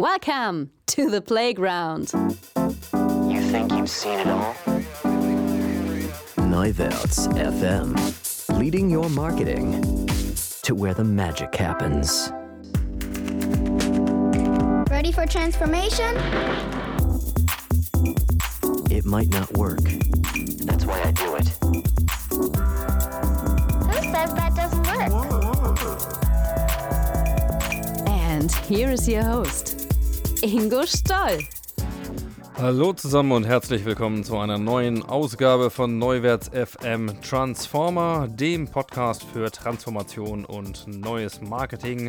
Welcome to the playground. You think you've seen it all? Neuwerts FM. Leading your marketing to where the magic happens. Ready for transformation? It might not work. That's why I do it. Who says that doesn't work? And here is your host, Ingo Stoll. Hallo zusammen und herzlich willkommen zu einer neuen Ausgabe von Neuwerts FM Transformer, dem Podcast für Transformation und neues Marketing.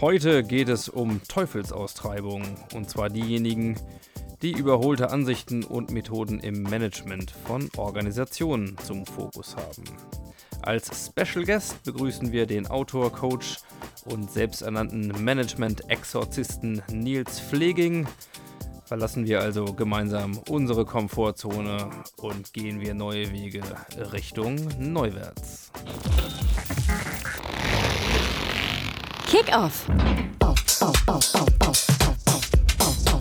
Heute geht es um Teufelsaustreibung und zwar diejenigen, die überholte Ansichten und Methoden im Management von Organisationen zum Fokus haben. Als Special Guest begrüßen wir den Autor, Coach und selbsternannten Management-Exorzisten Nils Pfleging. Verlassen wir also gemeinsam unsere Komfortzone und gehen wir neue Wege Richtung Neuwärts. Kickoff.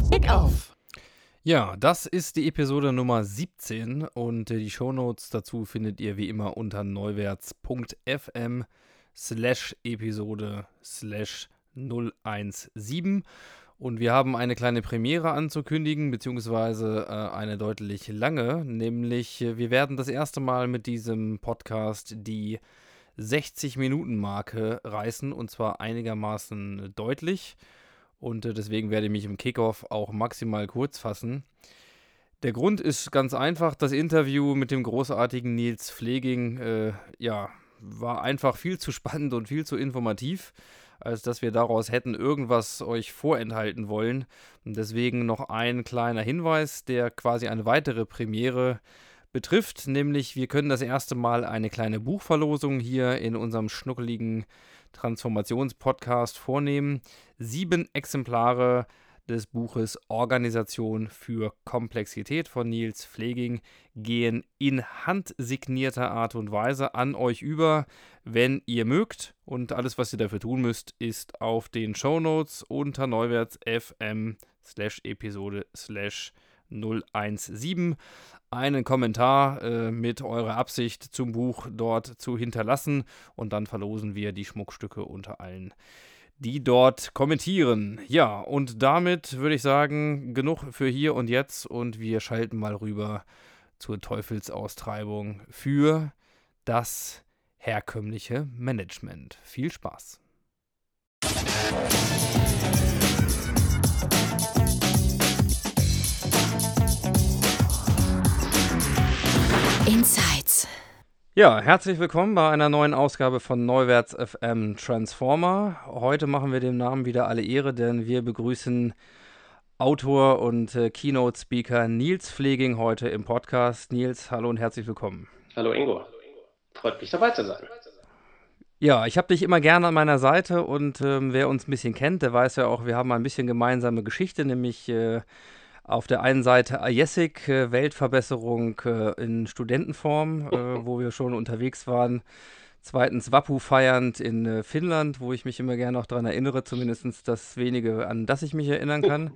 Kickoff. Ja, das ist die Episode Nummer 17 und äh, die Shownotes dazu findet ihr wie immer unter neuwärts.fm slash Episode slash 017 und wir haben eine kleine Premiere anzukündigen, beziehungsweise äh, eine deutlich lange, nämlich äh, wir werden das erste Mal mit diesem Podcast die 60-Minuten-Marke reißen und zwar einigermaßen deutlich und äh, deswegen werde ich mich im Kickoff auch maximal kurz fassen. Der Grund ist ganz einfach, das Interview mit dem großartigen Nils Pfleging, äh, ja, war einfach viel zu spannend und viel zu informativ, als dass wir daraus hätten irgendwas euch vorenthalten wollen. Und deswegen noch ein kleiner Hinweis, der quasi eine weitere Premiere betrifft, nämlich wir können das erste Mal eine kleine Buchverlosung hier in unserem schnuckeligen Transformationspodcast vornehmen. Sieben Exemplare des Buches Organisation für Komplexität von Nils Pfleging gehen in handsignierter Art und Weise an euch über, wenn ihr mögt. Und alles, was ihr dafür tun müsst, ist auf den Show Notes unter Neuwerts FM slash Episode slash 017 einen Kommentar äh, mit eurer Absicht zum Buch dort zu hinterlassen und dann verlosen wir die Schmuckstücke unter allen, die dort kommentieren. Ja, und damit würde ich sagen, genug für hier und jetzt und wir schalten mal rüber zur Teufelsaustreibung für das herkömmliche Management. Viel Spaß! Insights. Ja, herzlich willkommen bei einer neuen Ausgabe von Neuwerts FM Transformer. Heute machen wir dem Namen wieder alle Ehre, denn wir begrüßen Autor und äh, Keynote-Speaker Nils Pfleging heute im Podcast. Nils, hallo und herzlich willkommen. Hallo Ingo. Freut mich dabei zu sein. Ja, ich habe dich immer gerne an meiner Seite und ähm, wer uns ein bisschen kennt, der weiß ja auch, wir haben ein bisschen gemeinsame Geschichte, nämlich äh, auf der einen Seite Ajessic, äh, Weltverbesserung äh, in Studentenform, äh, wo wir schon unterwegs waren. Zweitens Wappu feiernd in Finnland, wo ich mich immer gerne noch daran erinnere, zumindest das wenige, an das ich mich erinnern kann.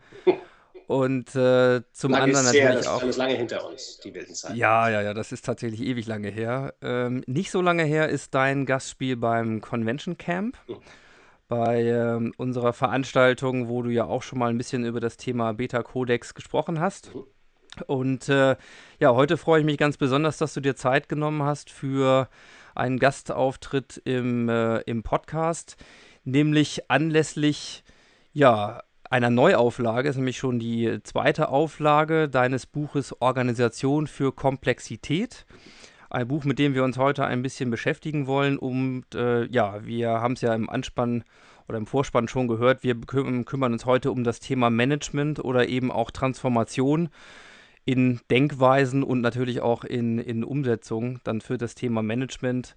Und äh, zum Lange anderen ist sehr, natürlich das auch. ist alles lange hinter uns, die wilden Zeiten. Ja, ja, ja, das ist tatsächlich ewig lange her. Ähm, nicht so lange her ist dein Gastspiel beim Convention Camp. Bei ähm, unserer Veranstaltung, wo du ja auch schon mal ein bisschen über das Thema Beta-Codex gesprochen hast. Und äh, ja, heute freue ich mich ganz besonders, dass du dir Zeit genommen hast für einen Gastauftritt im, äh, im Podcast, nämlich anlässlich ja, einer Neuauflage, ist nämlich schon die zweite Auflage deines Buches Organisation für Komplexität. Ein Buch, mit dem wir uns heute ein bisschen beschäftigen wollen. Und äh, ja, wir haben es ja im Anspann oder im Vorspann schon gehört, wir beküm kümmern uns heute um das Thema Management oder eben auch Transformation in Denkweisen und natürlich auch in, in Umsetzung dann für das Thema Management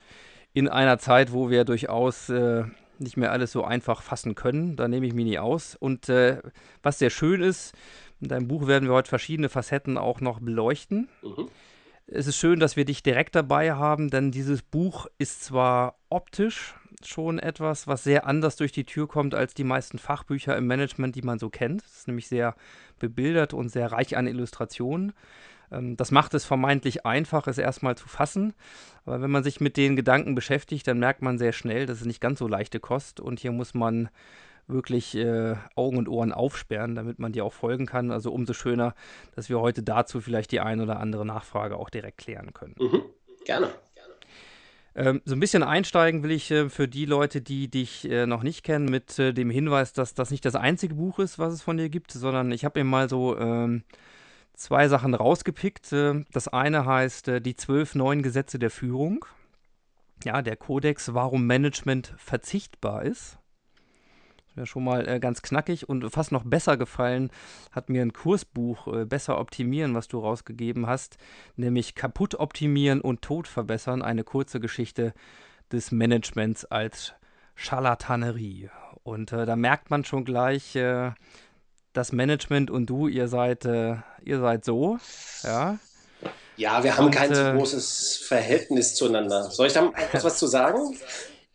in einer Zeit, wo wir durchaus äh, nicht mehr alles so einfach fassen können. Da nehme ich mich nie aus. Und äh, was sehr schön ist, in deinem Buch werden wir heute verschiedene Facetten auch noch beleuchten. Mhm. Es ist schön, dass wir dich direkt dabei haben, denn dieses Buch ist zwar optisch schon etwas, was sehr anders durch die Tür kommt als die meisten Fachbücher im Management, die man so kennt. Es ist nämlich sehr bebildert und sehr reich an Illustrationen. Ähm, das macht es vermeintlich einfach, es erstmal zu fassen. Aber wenn man sich mit den Gedanken beschäftigt, dann merkt man sehr schnell, das ist nicht ganz so leichte Kost und hier muss man wirklich äh, Augen und Ohren aufsperren, damit man dir auch folgen kann. Also umso schöner, dass wir heute dazu vielleicht die ein oder andere Nachfrage auch direkt klären können. Mhm. Gerne. Ähm, so ein bisschen einsteigen will ich äh, für die Leute, die dich äh, noch nicht kennen, mit äh, dem Hinweis, dass das nicht das einzige Buch ist, was es von dir gibt, sondern ich habe mir mal so ähm, zwei Sachen rausgepickt. Äh, das eine heißt äh, die zwölf neuen Gesetze der Führung. Ja, der Kodex, warum Management verzichtbar ist. Das wäre schon mal äh, ganz knackig und fast noch besser gefallen hat mir ein Kursbuch äh, Besser optimieren, was du rausgegeben hast, nämlich Kaputt optimieren und Tod verbessern, eine kurze Geschichte des Managements als Scharlatanerie. Und äh, da merkt man schon gleich, äh, das Management und du, ihr seid, äh, ihr seid so, ja. Ja, wir haben und, kein äh, großes Verhältnis zueinander. Soll ich da etwas was zu sagen?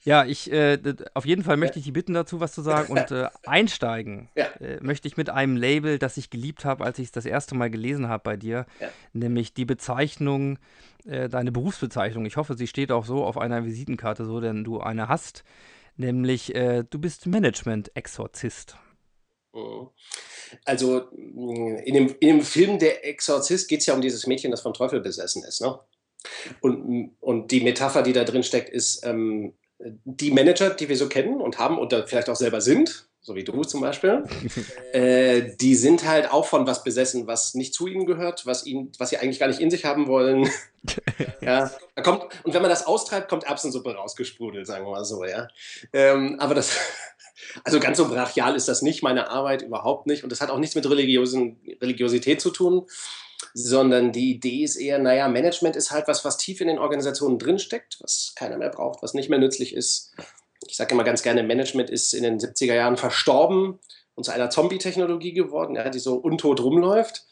Ja, ich äh, auf jeden Fall möchte ich dich bitten, dazu was zu sagen. Und äh, einsteigen ja. äh, möchte ich mit einem Label, das ich geliebt habe, als ich es das erste Mal gelesen habe bei dir, ja. nämlich die Bezeichnung, äh, deine Berufsbezeichnung. Ich hoffe, sie steht auch so auf einer Visitenkarte, so denn du eine hast. Nämlich, äh, du bist Management-Exorzist. Mhm. Also in dem, in dem Film Der Exorzist geht es ja um dieses Mädchen, das vom Teufel besessen ist. Ne? Und, und die Metapher, die da drin steckt, ist, ähm, die Manager, die wir so kennen und haben oder vielleicht auch selber sind, so wie du zum Beispiel, äh, die sind halt auch von was besessen, was nicht zu ihnen gehört, was, ihnen, was sie eigentlich gar nicht in sich haben wollen. ja, da kommt, und wenn man das austreibt, kommt Erbsensuppe rausgesprudelt, sagen wir mal so, ja. Ähm, aber das, also ganz so brachial ist das nicht, meine Arbeit überhaupt nicht. Und das hat auch nichts mit Religiosen, Religiosität zu tun, sondern die Idee ist eher, naja, Management ist halt was, was tief in den Organisationen drinsteckt, was keiner mehr braucht, was nicht mehr nützlich ist. Ich sage immer ganz gerne, Management ist in den 70er Jahren verstorben und zu einer Zombie-Technologie geworden, ja, die so untot rumläuft.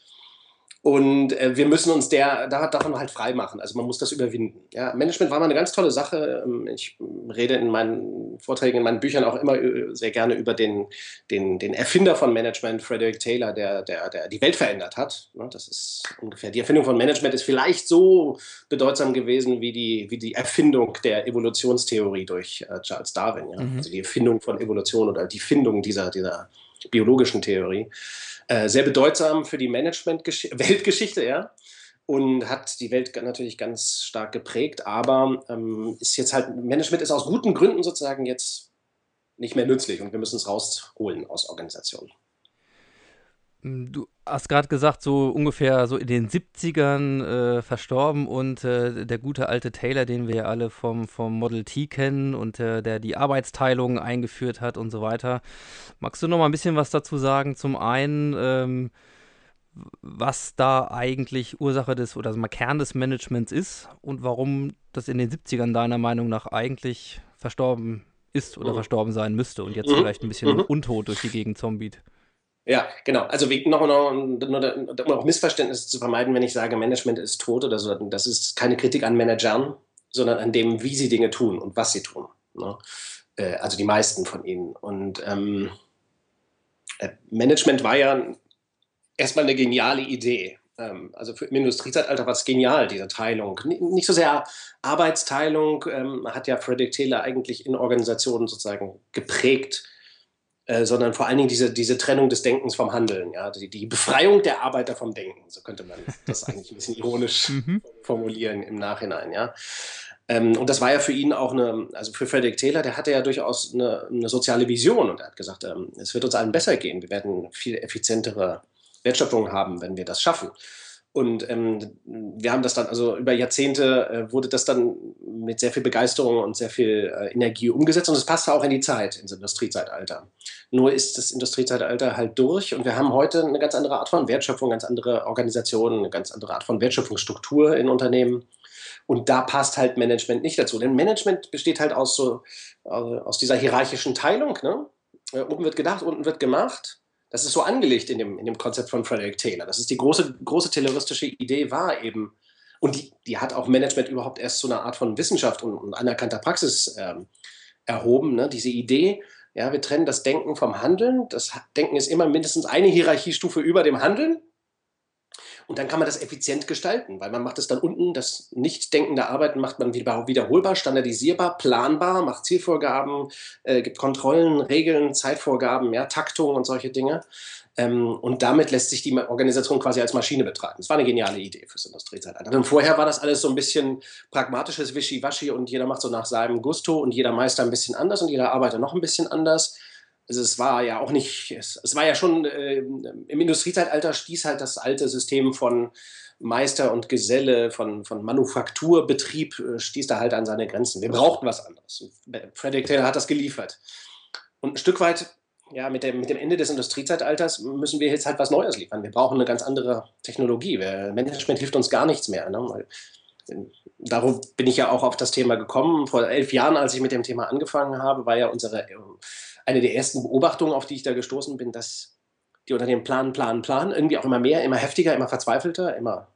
Und äh, wir müssen uns der, da, davon halt frei machen. Also man muss das überwinden. Ja, Management war mal eine ganz tolle Sache. Ähm, ich rede in meinen Vorträgen, in meinen Büchern auch immer äh, sehr gerne über den, den, den Erfinder von Management, Frederick Taylor, der, der, der die Welt verändert hat. Ne, das ist ungefähr, die Erfindung von Management ist vielleicht so bedeutsam gewesen wie die, wie die Erfindung der Evolutionstheorie durch äh, Charles Darwin. Ja? Mhm. Also die Erfindung von Evolution oder die Findung dieser, dieser biologischen Theorie. Äh, sehr bedeutsam für die Management-Weltgeschichte, ja. Und hat die Welt natürlich ganz stark geprägt, aber ähm, ist jetzt halt, Management ist aus guten Gründen sozusagen jetzt nicht mehr nützlich und wir müssen es rausholen aus Organisationen. Du hast gerade gesagt, so ungefähr so in den 70ern äh, verstorben und äh, der gute alte Taylor, den wir ja alle vom, vom Model T kennen und äh, der die Arbeitsteilung eingeführt hat und so weiter. Magst du noch mal ein bisschen was dazu sagen? Zum einen, ähm, was da eigentlich Ursache des oder also mal Kern des Managements ist und warum das in den 70ern deiner Meinung nach eigentlich verstorben ist oder mhm. verstorben sein müsste und jetzt mhm. vielleicht ein bisschen mhm. untot durch die Gegend zombiet. Ja, genau. Also noch, noch, um auch Missverständnisse zu vermeiden, wenn ich sage, Management ist tot oder so, das ist keine Kritik an Managern, sondern an dem, wie sie Dinge tun und was sie tun. Ne? Äh, also die meisten von ihnen. Und ähm, äh, Management war ja erstmal eine geniale Idee. Ähm, also für, im Industriezeitalter war es genial, diese Teilung. Nicht so sehr Arbeitsteilung, ähm, hat ja Frederick Taylor eigentlich in Organisationen sozusagen geprägt äh, sondern vor allen Dingen diese, diese Trennung des Denkens vom Handeln, ja, die, die Befreiung der Arbeiter vom Denken, so könnte man das eigentlich ein bisschen ironisch mhm. formulieren im Nachhinein, ja. Ähm, und das war ja für ihn auch eine, also für Frederick Taylor, der hatte ja durchaus eine, eine soziale Vision und er hat gesagt, ähm, es wird uns allen besser gehen, wir werden viel effizientere Wertschöpfung haben, wenn wir das schaffen. Und ähm, wir haben das dann, also über Jahrzehnte äh, wurde das dann mit sehr viel Begeisterung und sehr viel äh, Energie umgesetzt und es passte auch in die Zeit, ins Industriezeitalter. Nur ist das Industriezeitalter halt durch und wir haben heute eine ganz andere Art von Wertschöpfung, ganz andere Organisationen, eine ganz andere Art von Wertschöpfungsstruktur in Unternehmen. Und da passt halt Management nicht dazu. Denn Management besteht halt aus so, äh, aus dieser hierarchischen Teilung. Ne? Äh, oben wird gedacht, unten wird gemacht. Das ist so angelegt in dem, in dem Konzept von Frederick Taylor. Das ist die große, große tayloristische Idee war eben, Und die, die hat auch Management überhaupt erst zu einer Art von Wissenschaft und, und anerkannter Praxis ähm, erhoben. Ne? Diese Idee, ja, wir trennen das Denken vom Handeln. Das Denken ist immer mindestens eine Hierarchiestufe über dem Handeln. Und dann kann man das effizient gestalten, weil man macht es dann unten, das Nichtdenken der Arbeiten macht man wiederholbar, standardisierbar, planbar, macht Zielvorgaben, äh, gibt Kontrollen, Regeln, Zeitvorgaben, ja, Taktung und solche Dinge. Ähm, und damit lässt sich die Organisation quasi als Maschine betrachten. Das war eine geniale Idee fürs Industriezeitalter. Und vorher war das alles so ein bisschen pragmatisches Wischiwaschi und jeder macht so nach seinem Gusto und jeder Meister ein bisschen anders und jeder Arbeiter noch ein bisschen anders. Also es war ja auch nicht, es, es war ja schon äh, im Industriezeitalter stieß halt das alte System von Meister und Geselle, von, von Manufakturbetrieb, äh, stieß da halt an seine Grenzen. Wir brauchten was anderes. Frederick Taylor hat das geliefert. Und ein Stück weit ja, mit dem, mit dem Ende des Industriezeitalters müssen wir jetzt halt was Neues liefern. Wir brauchen eine ganz andere Technologie. Management hilft uns gar nichts mehr. Ne? Darum bin ich ja auch auf das Thema gekommen. Vor elf Jahren, als ich mit dem Thema angefangen habe, war ja unsere, eine der ersten Beobachtungen, auf die ich da gestoßen bin, dass die Unternehmen planen, planen, planen, irgendwie auch immer mehr, immer heftiger, immer verzweifelter, immer,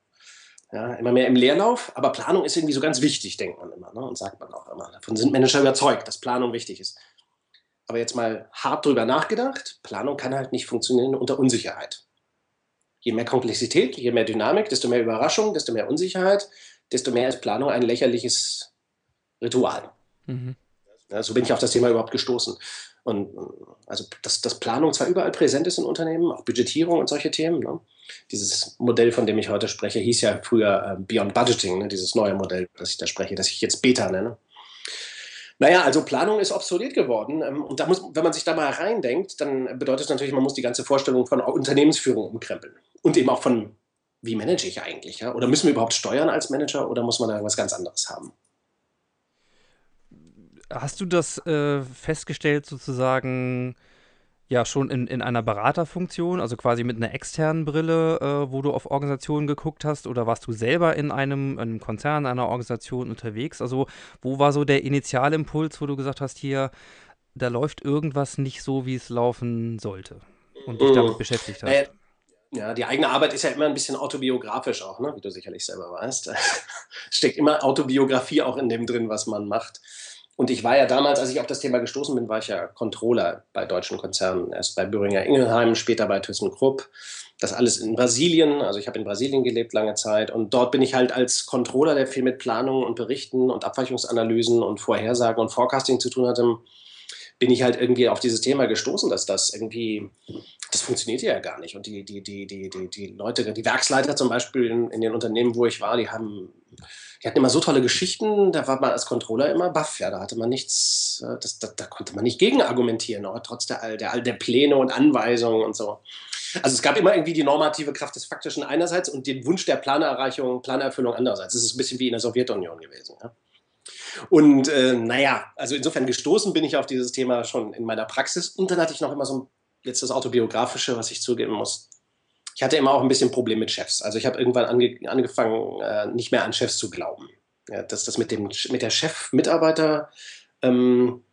ja, immer mehr im Leerlauf. Aber Planung ist irgendwie so ganz wichtig, denkt man immer ne? und sagt man auch immer. Davon sind Manager überzeugt, dass Planung wichtig ist aber jetzt mal hart drüber nachgedacht, Planung kann halt nicht funktionieren unter Unsicherheit. Je mehr Komplexität, je mehr Dynamik, desto mehr Überraschung, desto mehr Unsicherheit, desto mehr ist Planung ein lächerliches Ritual. Mhm. Ja, so bin ich auf das Thema überhaupt gestoßen. Und also, dass, dass Planung zwar überall präsent ist in Unternehmen, auch Budgetierung und solche Themen. Ne? Dieses Modell, von dem ich heute spreche, hieß ja früher äh, Beyond Budgeting, ne? dieses neue Modell, das ich da spreche, das ich jetzt Beta nenne. Naja, also Planung ist obsolet geworden. Ähm, und da muss, wenn man sich da mal reindenkt, dann bedeutet das natürlich, man muss die ganze Vorstellung von Unternehmensführung umkrempeln. Und eben auch von, wie manage ich eigentlich? Ja? Oder müssen wir überhaupt steuern als Manager oder muss man da was ganz anderes haben? Hast du das äh, festgestellt, sozusagen, ja schon in, in einer Beraterfunktion, also quasi mit einer externen Brille, äh, wo du auf Organisationen geguckt hast, oder warst du selber in einem, einem Konzern, einer Organisation unterwegs? Also wo war so der Initialimpuls, wo du gesagt hast, hier, da läuft irgendwas nicht so, wie es laufen sollte und dich damit mm. beschäftigt hast? Äh, ja, die eigene Arbeit ist ja immer ein bisschen autobiografisch auch, ne? wie du sicherlich selber weißt. Steckt immer Autobiografie auch in dem drin, was man macht. Und ich war ja damals, als ich auf das Thema gestoßen bin, war ich ja Controller bei deutschen Konzernen. Erst bei Böhringer Ingelheim, später bei ThyssenKrupp. Das alles in Brasilien. Also ich habe in Brasilien gelebt lange Zeit. Und dort bin ich halt als Controller, der viel mit Planungen und Berichten und Abweichungsanalysen und Vorhersagen und Forecasting zu tun hatte, bin ich halt irgendwie auf dieses Thema gestoßen, dass das irgendwie, das funktioniert ja gar nicht. Und die, die, die, die, die, die Leute, die Werksleiter zum Beispiel in, in den Unternehmen, wo ich war, die haben die hatten immer so tolle Geschichten, da war man als Controller immer baff, ja, da hatte man nichts, äh, das, da, da konnte man nicht gegen argumentieren, aber trotz der, der, der Pläne und Anweisungen und so. Also es gab immer irgendwie die normative Kraft des Faktischen einerseits und den Wunsch der Planerreichung, Planerfüllung andererseits. Das ist ein bisschen wie in der Sowjetunion gewesen. Ja? Und äh, naja, also insofern gestoßen bin ich auf dieses Thema schon in meiner Praxis. Und dann hatte ich noch immer so ein, jetzt das Autobiografische, was ich zugeben muss ich hatte immer auch ein bisschen Problem mit Chefs. Also ich habe irgendwann ange angefangen, äh, nicht mehr an Chefs zu glauben. Ja, dass das mit, dem, mit der Chef-Mitarbeiter ähm,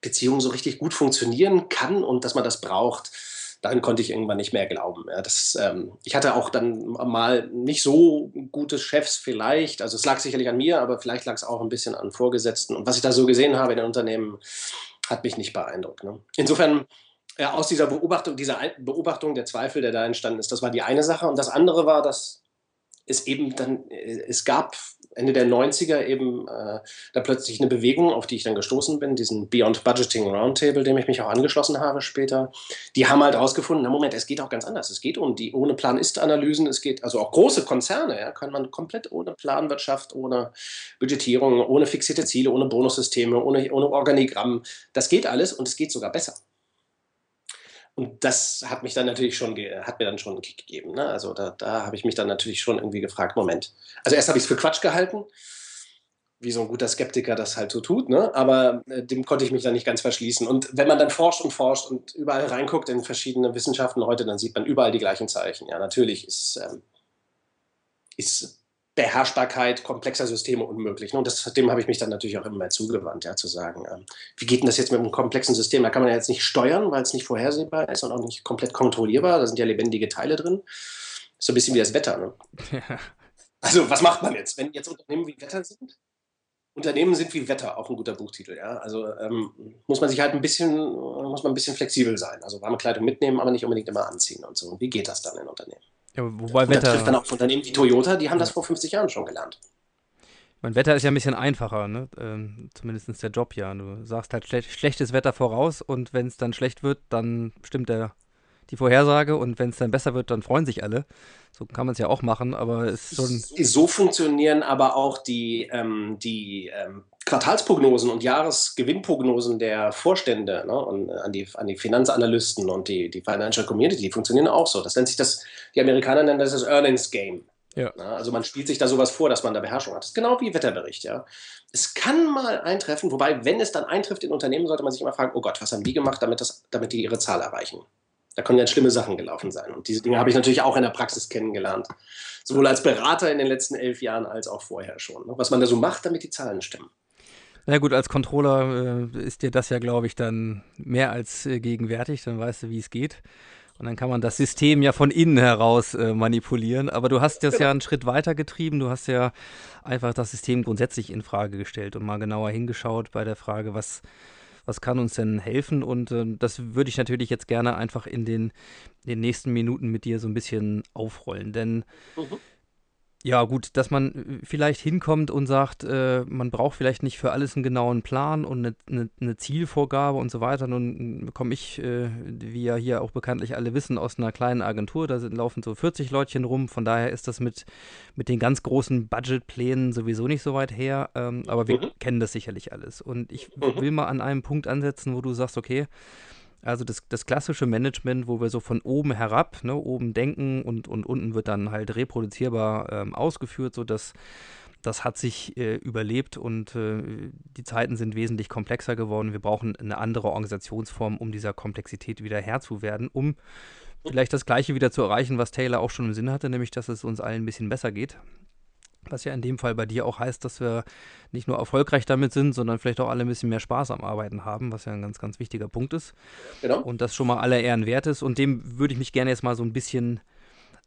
Beziehung so richtig gut funktionieren kann und dass man das braucht, daran konnte ich irgendwann nicht mehr glauben. Ja, das, ähm, ich hatte auch dann mal nicht so gute Chefs vielleicht, also es lag sicherlich an mir, aber vielleicht lag es auch ein bisschen an Vorgesetzten. Und was ich da so gesehen habe in den Unternehmen, hat mich nicht beeindruckt. Ne? Insofern äh, aus dieser Beobachtung, dieser Beobachtung der Zweifel, der da entstanden ist, das war die eine Sache. Und das andere war, dass es eben dann, äh, es gab Ende der 90er eben äh, da plötzlich eine Bewegung, auf die ich dann gestoßen bin, diesen Beyond Budgeting Roundtable, dem ich mich auch angeschlossen habe später. Die haben halt herausgefunden, na Moment, es geht auch ganz anders. Es geht um die ohne Plan-Ist-Analysen, es geht, also auch große Konzerne, ja, kann man komplett ohne Planwirtschaft, ohne Budgetierung, ohne fixierte Ziele, ohne Bonussysteme, ohne, ohne Organigramm, das geht alles und es geht sogar besser. Und das hat mich dann natürlich schon, hat mir dann schon einen Kick gegeben. Ne? Also da, da habe ich mich dann natürlich schon irgendwie gefragt, Moment. Also erst habe ich es für Quatsch gehalten, wie so ein guter Skeptiker das halt so tut, ne? aber äh, dem konnte ich mich dann nicht ganz verschließen. Und wenn man dann forscht und forscht und überall reinguckt in verschiedene Wissenschaften heute, dann sieht man überall die gleichen Zeichen. Ja, natürlich ist, ähm, ist Beherrschbarkeit komplexer Systeme unmöglich. Ne? Und das, dem habe ich mich dann natürlich auch immer mehr zugewandt, ja, zu sagen, ähm, wie geht denn das jetzt mit einem komplexen System? Da kann man ja jetzt nicht steuern, weil es nicht vorhersehbar ist und auch nicht komplett kontrollierbar. Da sind ja lebendige Teile drin. So ein bisschen wie das Wetter. Ne? Also, was macht man jetzt, wenn jetzt Unternehmen wie Wetter sind? Unternehmen sind wie Wetter, auch ein guter Buchtitel, ja. Also ähm, muss man sich halt ein bisschen, muss man ein bisschen flexibel sein. Also warme Kleidung mitnehmen, aber nicht unbedingt immer anziehen und so. Und wie geht das dann in Unternehmen? Ja, wobei Und Wetter. trifft dann auch Unternehmen wie Toyota, die haben das vor 50 Jahren schon gelernt. Mein Wetter ist ja ein bisschen einfacher, ne? Ähm, zumindest der Job ja. Du sagst halt schle schlechtes Wetter voraus und wenn es dann schlecht wird, dann stimmt der, die Vorhersage und wenn es dann besser wird, dann freuen sich alle. So kann man es ja auch machen, aber es ist schon. So funktionieren aber auch die, ähm, die ähm, Quartalsprognosen und Jahresgewinnprognosen der Vorstände ne, und äh, an, die, an die Finanzanalysten und die, die Financial Community, die funktionieren auch so. Das nennt sich das, die Amerikaner nennen das das Earnings Game. Ja. Ja, also man spielt sich da sowas vor, dass man da Beherrschung hat. Das ist genau wie Wetterbericht, ja. Es kann mal eintreffen, wobei, wenn es dann eintrifft in Unternehmen, sollte man sich immer fragen, oh Gott, was haben die gemacht, damit, das, damit die ihre Zahl erreichen? Da können ganz schlimme Sachen gelaufen sein. Und diese Dinge habe ich natürlich auch in der Praxis kennengelernt. Sowohl als Berater in den letzten elf Jahren als auch vorher schon. ne? Was man da so macht, damit die Zahlen stimmen. Na gut, als Controller äh, ist dir das ja, glaube ich, dann mehr als äh, gegenwärtig. Dann weißt du, wie es geht. Und dann kann man das System ja von innen heraus äh, manipulieren. Aber du hast das ja einen Schritt weiter getrieben. Du hast ja einfach das System grundsätzlich in Frage gestellt und mal genauer hingeschaut bei der Frage, was, was kann uns denn helfen? Und äh, das würde ich natürlich jetzt gerne einfach in den, in den nächsten Minuten mit dir so ein bisschen aufrollen. Denn ja, gut, dass man äh, vielleicht hinkommt und sagt, äh, man braucht vielleicht nicht für alles einen genauen Plan und eine, eine, eine Zielvorgabe und so weiter. Nun komme ich, äh, wie ja hier auch bekanntlich alle wissen, aus einer kleinen Agentur, da sind, laufen so 40 Leutchen rum. Von daher ist das mit, mit den ganz großen Budgetplänen sowieso nicht so weit her. Ähm, aber wir Mhm. kennen das sicherlich alles. Und ich Mhm. will mal an einem Punkt ansetzen, wo du sagst, okay, also das, das klassische Management, wo wir so von oben herab, ne, oben denken und, und unten wird dann halt reproduzierbar ähm, ausgeführt, so dass das hat sich äh, überlebt und äh, die Zeiten sind wesentlich komplexer geworden. Wir brauchen eine andere Organisationsform, um dieser Komplexität wieder Herr zu werden, um vielleicht das Gleiche wieder zu erreichen, was Taylor auch schon im Sinn hatte, nämlich dass es uns allen ein bisschen besser geht. Was ja in dem Fall bei dir auch heißt, dass wir nicht nur erfolgreich damit sind, sondern vielleicht auch alle ein bisschen mehr Spaß am Arbeiten haben, was ja ein ganz, ganz wichtiger Punkt ist. Genau. Und das schon mal aller Ehren wert ist. Und dem würde ich mich gerne jetzt mal so ein bisschen,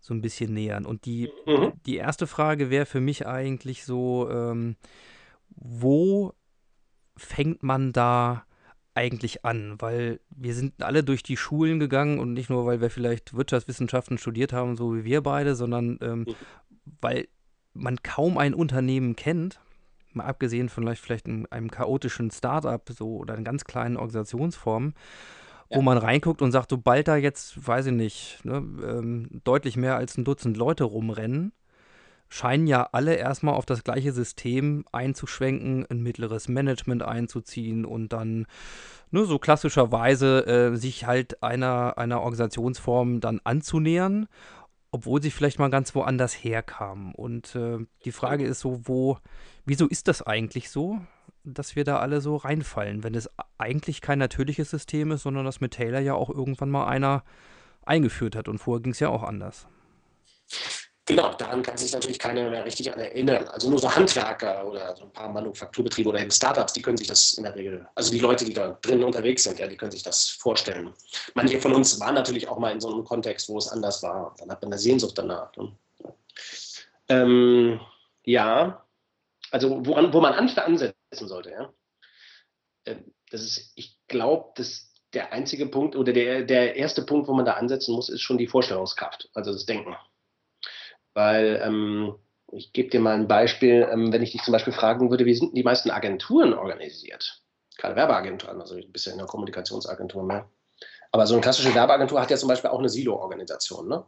so ein bisschen nähern. Und die, Mhm. die erste Frage wäre für mich eigentlich so, ähm, wo fängt man da eigentlich an? Weil wir sind alle durch die Schulen gegangen und nicht nur, weil wir vielleicht Wirtschaftswissenschaften studiert haben, so wie wir beide, sondern ähm, Mhm. weil man kaum ein Unternehmen kennt, mal abgesehen von vielleicht, vielleicht einem, chaotischen Startup so oder in ganz kleinen Organisationsformen, wo Ja. man reinguckt und sagt, sobald da jetzt, weiß ich nicht, ne, ähm, deutlich mehr als ein Dutzend Leute rumrennen, scheinen ja alle erstmal auf das gleiche System einzuschwenken, ein mittleres Management einzuziehen und dann ne, so klassischerweise äh, sich halt einer, einer Organisationsform dann anzunähern, obwohl sie vielleicht mal ganz woanders herkamen. Und äh, die Frage ist so, wo, wieso ist das eigentlich so, dass wir da alle so reinfallen, wenn es eigentlich kein natürliches System ist, sondern das mit Taylor ja auch irgendwann mal einer eingeführt hat und vorher ging es ja auch anders. Genau, daran kann sich natürlich keiner mehr richtig erinnern. Also nur so Handwerker oder so ein paar Manufakturbetriebe oder eben Startups, die können sich das in der Regel, also die Leute, die da drin unterwegs sind, ja, die können sich das vorstellen. Manche von uns waren natürlich auch mal in so einem Kontext, wo es anders war. Dann hat man eine Sehnsucht danach. Ne? Ähm, ja, also woran, wo man ansetzen sollte, ja. Ähm, Das ist, ich glaube, dass der einzige Punkt oder der, der erste Punkt, wo man da ansetzen muss, ist schon die Vorstellungskraft, also das Denken. Weil, ähm, ich gebe dir mal ein Beispiel, ähm, wenn ich dich zum Beispiel fragen würde, wie sind die meisten Agenturen organisiert? Gerade Werbeagenturen, also ein bisschen in der Kommunikationsagentur mehr. Aber so eine klassische Werbeagentur hat ja zum Beispiel auch eine Silo-Organisation. Ne?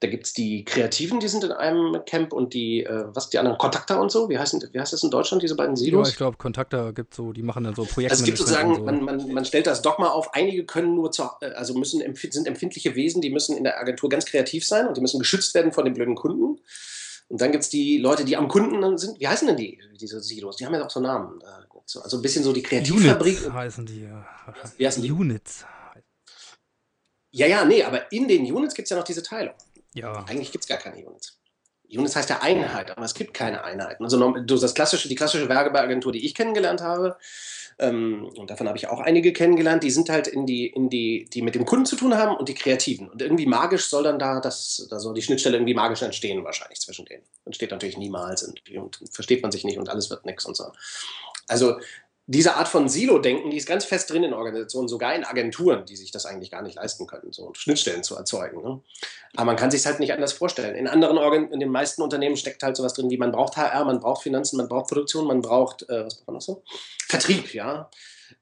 Da gibt es die Kreativen, die sind in einem Camp und die, äh, was, die anderen Kontakter und so. Wie, heißen, wie heißt das in Deutschland, diese beiden Ja, Silos? ich glaube, Kontakte gibt so, die machen dann so Projekte. Also es gibt sozusagen, man, man, man stellt das Dogma auf, einige können nur zur, äh, also müssen sind empfindliche Wesen, die müssen in der Agentur ganz kreativ sein und die müssen geschützt werden von den blöden Kunden. Und dann gibt es die Leute, die am Kunden sind. Wie heißen denn die, diese Silos? Die haben ja auch so Namen. äh, so- Also ein bisschen so die Kreativfabrik. Units heißen die. ja. Wie heißen die? Units. Ja, ja, nee, aber in den Units gibt es ja noch diese Teilung. Ja, Eigentlich gibt es gar keine Units. Units heißt ja Einheit, aber es gibt keine Einheiten. Also das klassische, die klassische Werbeagentur, die ich kennengelernt habe, ähm, und davon habe ich auch einige kennengelernt, die sind halt in die, in die, die mit dem Kunden zu tun haben und die Kreativen. Und irgendwie magisch soll dann da, das, da soll die Schnittstelle irgendwie magisch entstehen, wahrscheinlich zwischen denen. Entsteht natürlich niemals und, und versteht man sich nicht und alles wird nichts und so. Also diese Art von Silo-Denken, die ist ganz fest drin in Organisationen, sogar in Agenturen, die sich das eigentlich gar nicht leisten können, so Schnittstellen zu erzeugen. Ne? Aber man kann sich halt nicht anders vorstellen. In anderen Organ in den meisten Unternehmen steckt halt sowas drin, wie man braucht HR, man braucht Finanzen, man braucht Produktion, man braucht, äh, was braucht man noch so? Vertrieb, ja.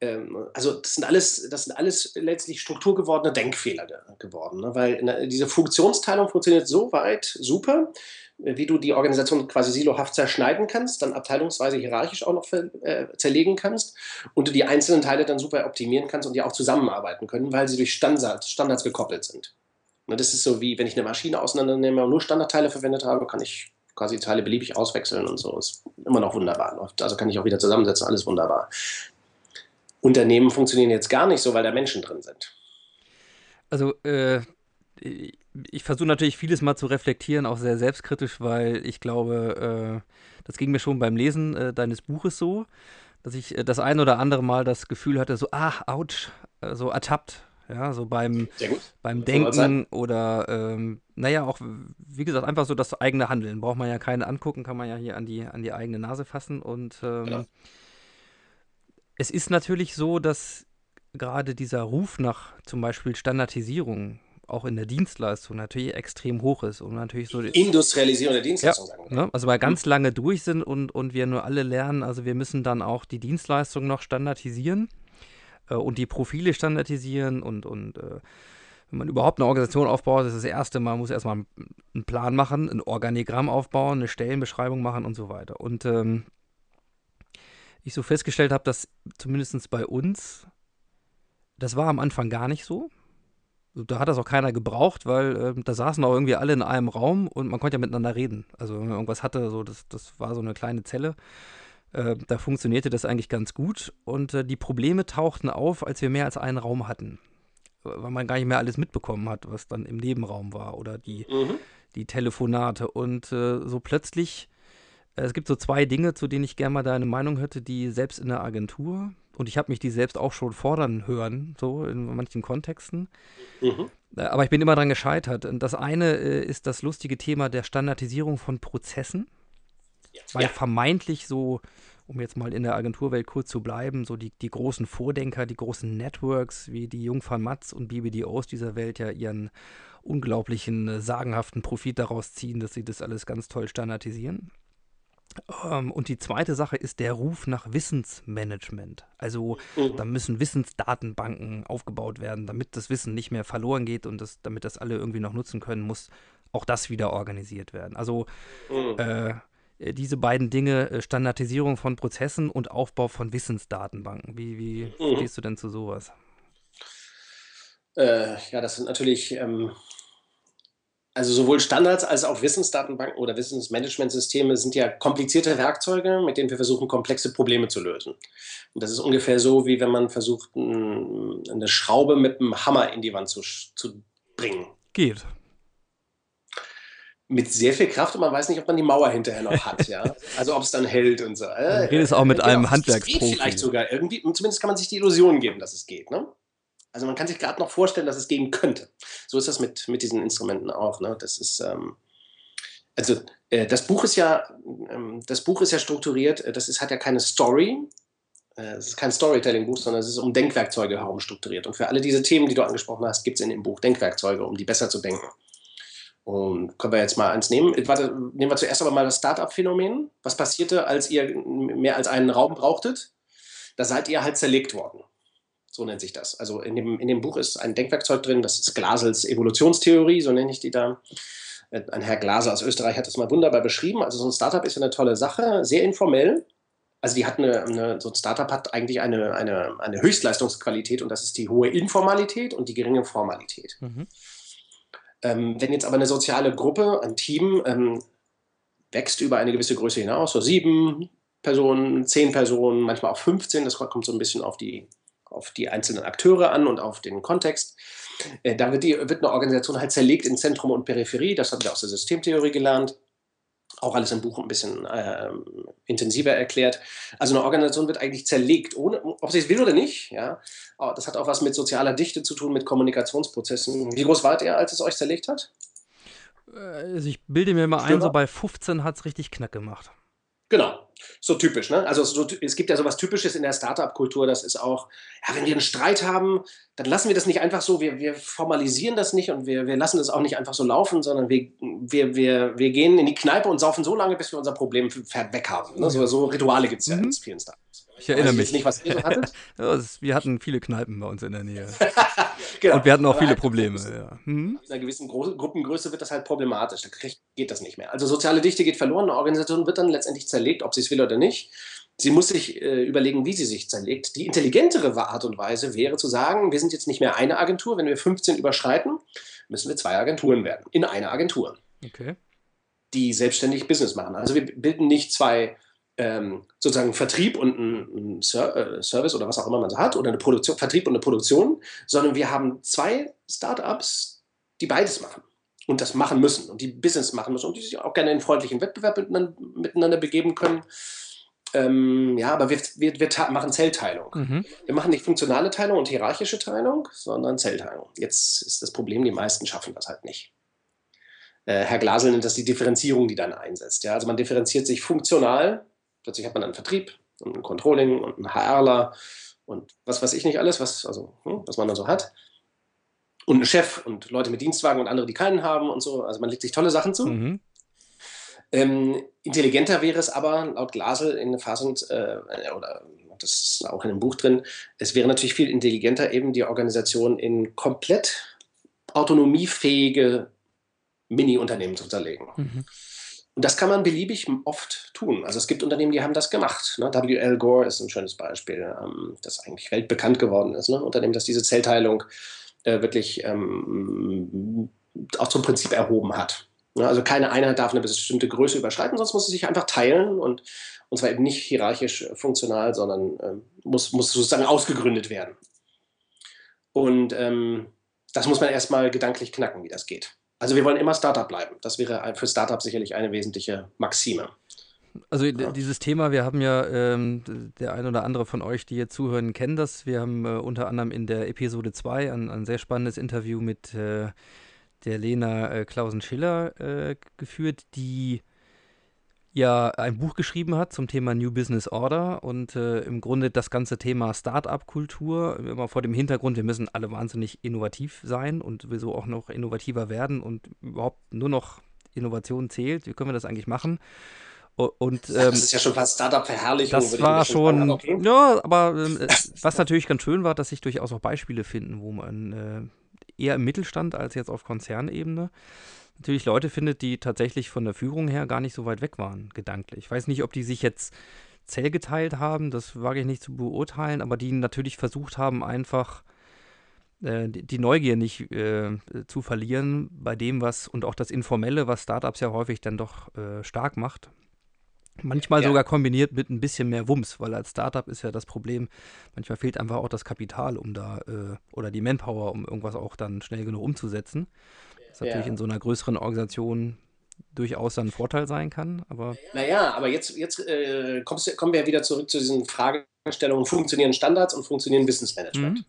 Ähm, also das sind alles, das sind alles letztlich strukturgewordene Denkfehler geworden, ne? weil diese Funktionsteilung funktioniert so weit super, wie du die Organisation quasi silohaft zerschneiden kannst, dann abteilungsweise hierarchisch auch noch äh, zerlegen kannst und du die einzelnen Teile dann super optimieren kannst und die auch zusammenarbeiten können, weil sie durch Standard, Standards gekoppelt sind. Und das ist so wie, wenn ich eine Maschine auseinandernehme und nur Standardteile verwendet habe, kann ich quasi Teile beliebig auswechseln und so. Ist immer noch wunderbar. Also kann ich auch wieder zusammensetzen, alles wunderbar. Unternehmen funktionieren jetzt gar nicht so, weil da Menschen drin sind. Also äh, ich versuche natürlich vieles mal zu reflektieren, auch sehr selbstkritisch, weil ich glaube, äh, das ging mir schon beim Lesen äh, deines Buches so, dass ich äh, das ein oder andere Mal das Gefühl hatte, so, ach, ouch, äh, so ertappt. Ja, so beim, beim Denken oder, ähm, naja, auch, wie gesagt, einfach so das eigene Handeln. Braucht man ja keine angucken, kann man ja hier an die, an die eigene Nase fassen. Und ähm, ja. Es ist natürlich so, dass gerade dieser Ruf nach zum Beispiel Standardisierung auch in der Dienstleistung natürlich extrem hoch ist und natürlich so Industrialisierung der Dienstleistung ja. Ne? Also weil ganz lange durch sind und, und wir nur alle lernen, also wir müssen dann auch die Dienstleistung noch standardisieren äh, und die Profile standardisieren und, und äh, wenn man überhaupt eine Organisation aufbaut, ist das Erste, man muss erstmal einen Plan machen, ein Organigramm aufbauen, eine Stellenbeschreibung machen und so weiter. Und ähm, ich so festgestellt habe, dass zumindest bei uns, das war am Anfang gar nicht so da hat das auch keiner gebraucht, weil äh, da saßen auch irgendwie alle in einem Raum und man konnte ja miteinander reden. Also wenn man irgendwas hatte, so das, das war so eine kleine Zelle. Äh, da funktionierte das eigentlich ganz gut. Und äh, die Probleme tauchten auf, als wir mehr als einen Raum hatten. Weil man gar nicht mehr alles mitbekommen hat, was dann im Nebenraum war oder die, mhm. die Telefonate. Und äh, so plötzlich, es gibt so zwei Dinge, zu denen ich gerne mal deine Meinung hätte, die selbst in der Agentur, und ich habe mich die selbst auch schon fordern hören, so in manchen Kontexten. Mhm. Äh, aber ich bin immer daran gescheitert. Und das eine äh, ist das lustige Thema der Standardisierung von Prozessen. Ja. Weil vermeintlich so, um jetzt mal in der Agenturwelt kurz zu bleiben, so die, die großen Vordenker, die großen Networks wie die Jungfern Matz und BBDOs dieser Welt ja ihren unglaublichen, äh, sagenhaften Profit daraus ziehen, dass sie das alles ganz toll standardisieren. Ähm, und die zweite Sache ist der Ruf nach Wissensmanagement. Also mhm. da müssen Wissensdatenbanken aufgebaut werden, damit das Wissen nicht mehr verloren geht und das, damit das alle irgendwie noch nutzen können, muss auch das wieder organisiert werden. Also mhm. äh, diese beiden Dinge, äh, Standardisierung von Prozessen und Aufbau von Wissensdatenbanken. Wie, wie mhm. stehst du denn zu sowas? Äh, ja, das sind natürlich ähm, also sowohl Standards als auch Wissensdatenbanken oder Wissensmanagementsysteme sind ja komplizierte Werkzeuge, mit denen wir versuchen, komplexe Probleme zu lösen. Und das ist ungefähr so, wie wenn man versucht, eine Schraube mit einem Hammer in die Wand zu, zu bringen. Geht. Mit sehr viel Kraft und man weiß nicht, ob man die Mauer hinterher noch hat, ja. Also ob es dann hält und so. Äh, redest auch mit genau, einem Handwerksprofi. Es geht vielleicht sogar irgendwie, zumindest kann man sich die Illusion geben, dass es geht, ne? Also man kann sich gerade noch vorstellen, dass es gehen könnte. So ist das mit, mit diesen Instrumenten auch. Ne? Das ist, ähm, also äh, das Buch ist ja, ähm, das Buch ist ja strukturiert, äh, das ist, hat ja keine Story. Äh, es ist kein Storytelling-Buch, sondern es ist um Denkwerkzeuge herum strukturiert. Und für alle diese Themen, die du angesprochen hast, gibt es in dem Buch Denkwerkzeuge, um die besser zu denken. Und können wir jetzt mal eins nehmen. Warte, nehmen wir zuerst aber mal das Startup-Phänomen. Was passierte, als ihr mehr als einen Raum brauchtet? Da seid ihr halt zerlegt worden. So nennt sich das. Also in dem, in dem Buch ist ein Denkwerkzeug drin, das ist Glasels Evolutionstheorie, so nenne ich die da. Äh, ein Herr Glaser aus Österreich hat das mal wunderbar beschrieben. Also so ein Startup ist ja eine tolle Sache, sehr informell. Also die hat eine, eine so ein Startup hat eigentlich eine, eine, eine Höchstleistungsqualität und das ist die hohe Informalität und die geringe Formalität. Mhm. Ähm, wenn jetzt aber eine soziale Gruppe, ein Team ähm, wächst über eine gewisse Größe hinaus, so sieben Personen, zehn Personen, manchmal auch 15, das kommt so ein bisschen auf die auf die einzelnen Akteure an und auf den Kontext. Äh, da wird, die, wird eine Organisation halt zerlegt in Zentrum und Peripherie. Das haben wir aus der Systemtheorie gelernt. auch alles im Buch ein bisschen äh, intensiver erklärt. Also eine Organisation wird eigentlich zerlegt, ohne, ob sie es will oder nicht. Ja, aber das hat auch was mit sozialer Dichte zu tun, mit Kommunikationsprozessen. Wie groß wart ihr, als es euch zerlegt hat? Also ich bilde mir mal ein, so bei 15 hat es richtig knack gemacht. Genau, so typisch. Ne? Also so, es gibt ja sowas Typisches in der Startup-Kultur, das ist auch, ja, wenn wir einen Streit haben, dann lassen wir das nicht einfach so, wir, wir formalisieren das nicht und wir, wir lassen das auch nicht einfach so laufen, sondern wir, wir, wir, wir gehen in die Kneipe und saufen so lange, bis wir unser Problem weg haben. Ne? So, so Rituale gibt es ja mhm. in vielen Startups. Ich erinnere mich. nicht, was ihr so hattet. wir hatten viele Kneipen bei uns in der Nähe. genau. Und wir hatten auch viele Probleme. Ja. Hm? In einer gewissen Gro Gruppengröße wird das halt problematisch. Da geht das nicht mehr. Also soziale Dichte geht verloren. Eine Organisation wird dann letztendlich zerlegt, ob sie es will oder nicht. Sie muss sich äh, überlegen, wie sie sich zerlegt. Die intelligentere Art und Weise wäre zu sagen, wir sind jetzt nicht mehr eine Agentur. Wenn wir 15 überschreiten, müssen wir zwei Agenturen werden. In einer Agentur. Okay. Die selbstständig Business machen. Also wir bilden nicht zwei ähm, sozusagen Vertrieb und ein, ein Ser äh, Service oder was auch immer man so hat, oder eine Produktion, Vertrieb und eine Produktion, sondern wir haben zwei Startups, die beides machen und das machen müssen und die Business machen müssen und die sich auch gerne in freundlichen Wettbewerb miteinander, miteinander begeben können. Ähm, ja, aber wir, wir, wir machen Zellteilung. Mhm. Wir machen nicht funktionale Teilung und hierarchische Teilung, sondern Zellteilung. Jetzt ist das Problem, die meisten schaffen das halt nicht. Äh, Herr Glasel nennt das die Differenzierung, die dann einsetzt. Ja? Also man differenziert sich funktional Plötzlich hat man einen Vertrieb und ein Controlling und einen HRler und was weiß ich nicht alles, was, also, hm, was man da so hat. Und einen Chef und Leute mit Dienstwagen und andere, die keinen haben und so. Also man legt sich tolle Sachen zu. Mhm. Ähm, intelligenter wäre es aber, laut Glasel in der Fassung, äh, oder das ist auch in dem Buch drin, es wäre natürlich viel intelligenter, eben die Organisation in komplett autonomiefähige Mini-Unternehmen zu zerlegen. Mhm. Und das kann man beliebig oft tun. Also es gibt Unternehmen, die haben das gemacht. Ne? WL Gore ist ein schönes Beispiel, ähm, das eigentlich weltbekannt geworden ist. Ne? Unternehmen, das diese Zellteilung äh, wirklich ähm, auch zum Prinzip erhoben hat. Ne? Also keine Einheit darf eine bestimmte Größe überschreiten, sonst muss sie sich einfach teilen und, und zwar eben nicht hierarchisch funktional, sondern äh, muss, muss sozusagen ausgegründet werden. Und ähm, das muss man erstmal gedanklich knacken, wie das geht. Also wir wollen immer Startup bleiben. Das wäre für Startup sicherlich eine wesentliche Maxime. Also ja. dieses Thema, wir haben ja, ähm, der ein oder andere von euch, die jetzt zuhören, kennen das. Wir haben äh, unter anderem in der Episode 2 ein, ein sehr spannendes Interview mit äh, der Lena äh, Klausen-Schiller äh, geführt, die ja ein Buch geschrieben hat zum Thema New Business Order und äh, im Grunde das ganze Thema Start-up-Kultur immer vor dem Hintergrund, wir müssen alle wahnsinnig innovativ sein und sowieso auch noch innovativer werden und überhaupt nur noch Innovation zählt. Wie können wir das eigentlich machen? Und, ähm, das ist ja schon fast Startup-Verherrlichung. Das war schon, okay. ja, aber äh, was natürlich ganz schön war, dass sich durchaus auch Beispiele finden, wo man äh, eher im Mittelstand als jetzt auf Konzernebene natürlich Leute findet, die tatsächlich von der Führung her gar nicht so weit weg waren, gedanklich. Ich weiß nicht, ob die sich jetzt Zell geteilt haben, das wage ich nicht zu beurteilen, aber die natürlich versucht haben, einfach äh, die Neugier nicht äh, zu verlieren bei dem, was und auch das Informelle, was Startups ja häufig dann doch äh, stark macht. Manchmal ja. sogar kombiniert mit ein bisschen mehr Wumms, weil als Startup ist ja das Problem, manchmal fehlt einfach auch das Kapital, um da, äh, oder die Manpower, um irgendwas auch dann schnell genug umzusetzen. Natürlich ja. in so einer größeren Organisation durchaus dann ein Vorteil sein kann. Aber naja, aber jetzt, jetzt äh, kommst, kommen wir ja wieder zurück zu diesen Fragestellungen, funktionieren Standards und funktionieren Wissensmanagement. Mhm.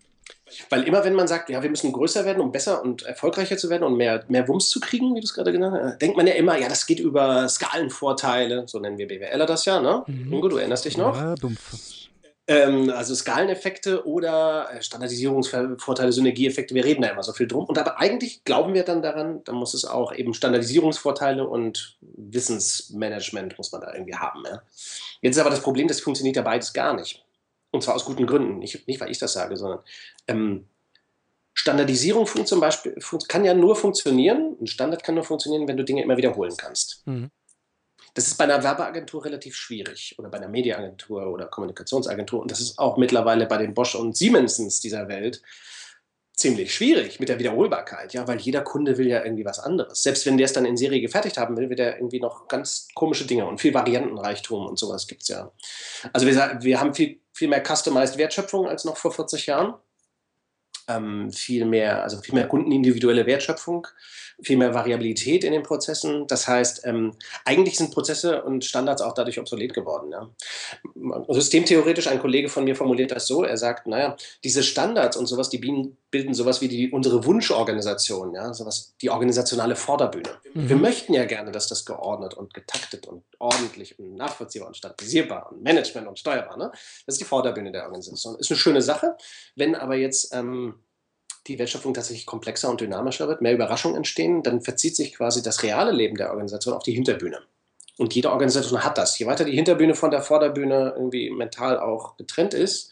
Weil immer wenn man sagt, ja, wir müssen größer werden, um besser und erfolgreicher zu werden und mehr, mehr Wumms zu kriegen, wie du es gerade genannt hast, denkt man ja immer, ja, das geht über Skalenvorteile, so nennen wir BWLer das ja, ne? Mhm. Ingo, du erinnerst dich noch? Ja, dumpf. Ähm, also Skaleneffekte oder äh, Standardisierungsvorteile, Synergieeffekte, wir reden da immer so viel drum. Und aber eigentlich glauben wir dann daran, dann muss es auch eben Standardisierungsvorteile und Wissensmanagement muss man da irgendwie haben. Ja? Jetzt ist aber das Problem, das funktioniert ja beides gar nicht. Und zwar aus guten Gründen, nicht, nicht weil ich das sage, sondern ähm, Standardisierung zum Beispiel, kann ja nur funktionieren, ein Standard kann nur funktionieren, wenn du Dinge immer wiederholen kannst. Mhm. Das ist bei einer Werbeagentur relativ schwierig oder bei einer Mediaagentur oder Kommunikationsagentur und das ist auch mittlerweile bei den Bosch und Siemensens dieser Welt ziemlich schwierig mit der Wiederholbarkeit, ja, weil jeder Kunde will ja irgendwie was anderes. Selbst wenn der es dann in Serie gefertigt haben will, will der irgendwie noch ganz komische Dinge und viel Variantenreichtum und sowas gibt es ja. Also wir, wir haben viel, viel mehr customized Wertschöpfung als noch vor 40 Jahren. Ähm, viel mehr, also viel mehr kundenindividuelle Wertschöpfung, viel mehr Variabilität in den Prozessen. Das heißt, ähm, eigentlich sind Prozesse und Standards auch dadurch obsolet geworden. Ja. Systemtheoretisch, ein Kollege von mir formuliert das so, er sagt, naja, diese Standards und sowas, die bilden sowas wie die, unsere Wunschorganisation, ja, sowas, die organisationale Vorderbühne. Mhm. Wir möchten ja gerne, dass das geordnet und getaktet und ordentlich und nachvollziehbar und stabilisierbar und Management und steuerbar, ne? Das ist die Vorderbühne der Organisation. Ist eine schöne Sache, wenn aber jetzt ähm, die Wertschöpfung tatsächlich komplexer und dynamischer wird, mehr Überraschungen entstehen, dann verzieht sich quasi das reale Leben der Organisation auf die Hinterbühne. Und jede Organisation hat das. Je weiter die Hinterbühne von der Vorderbühne irgendwie mental auch getrennt ist,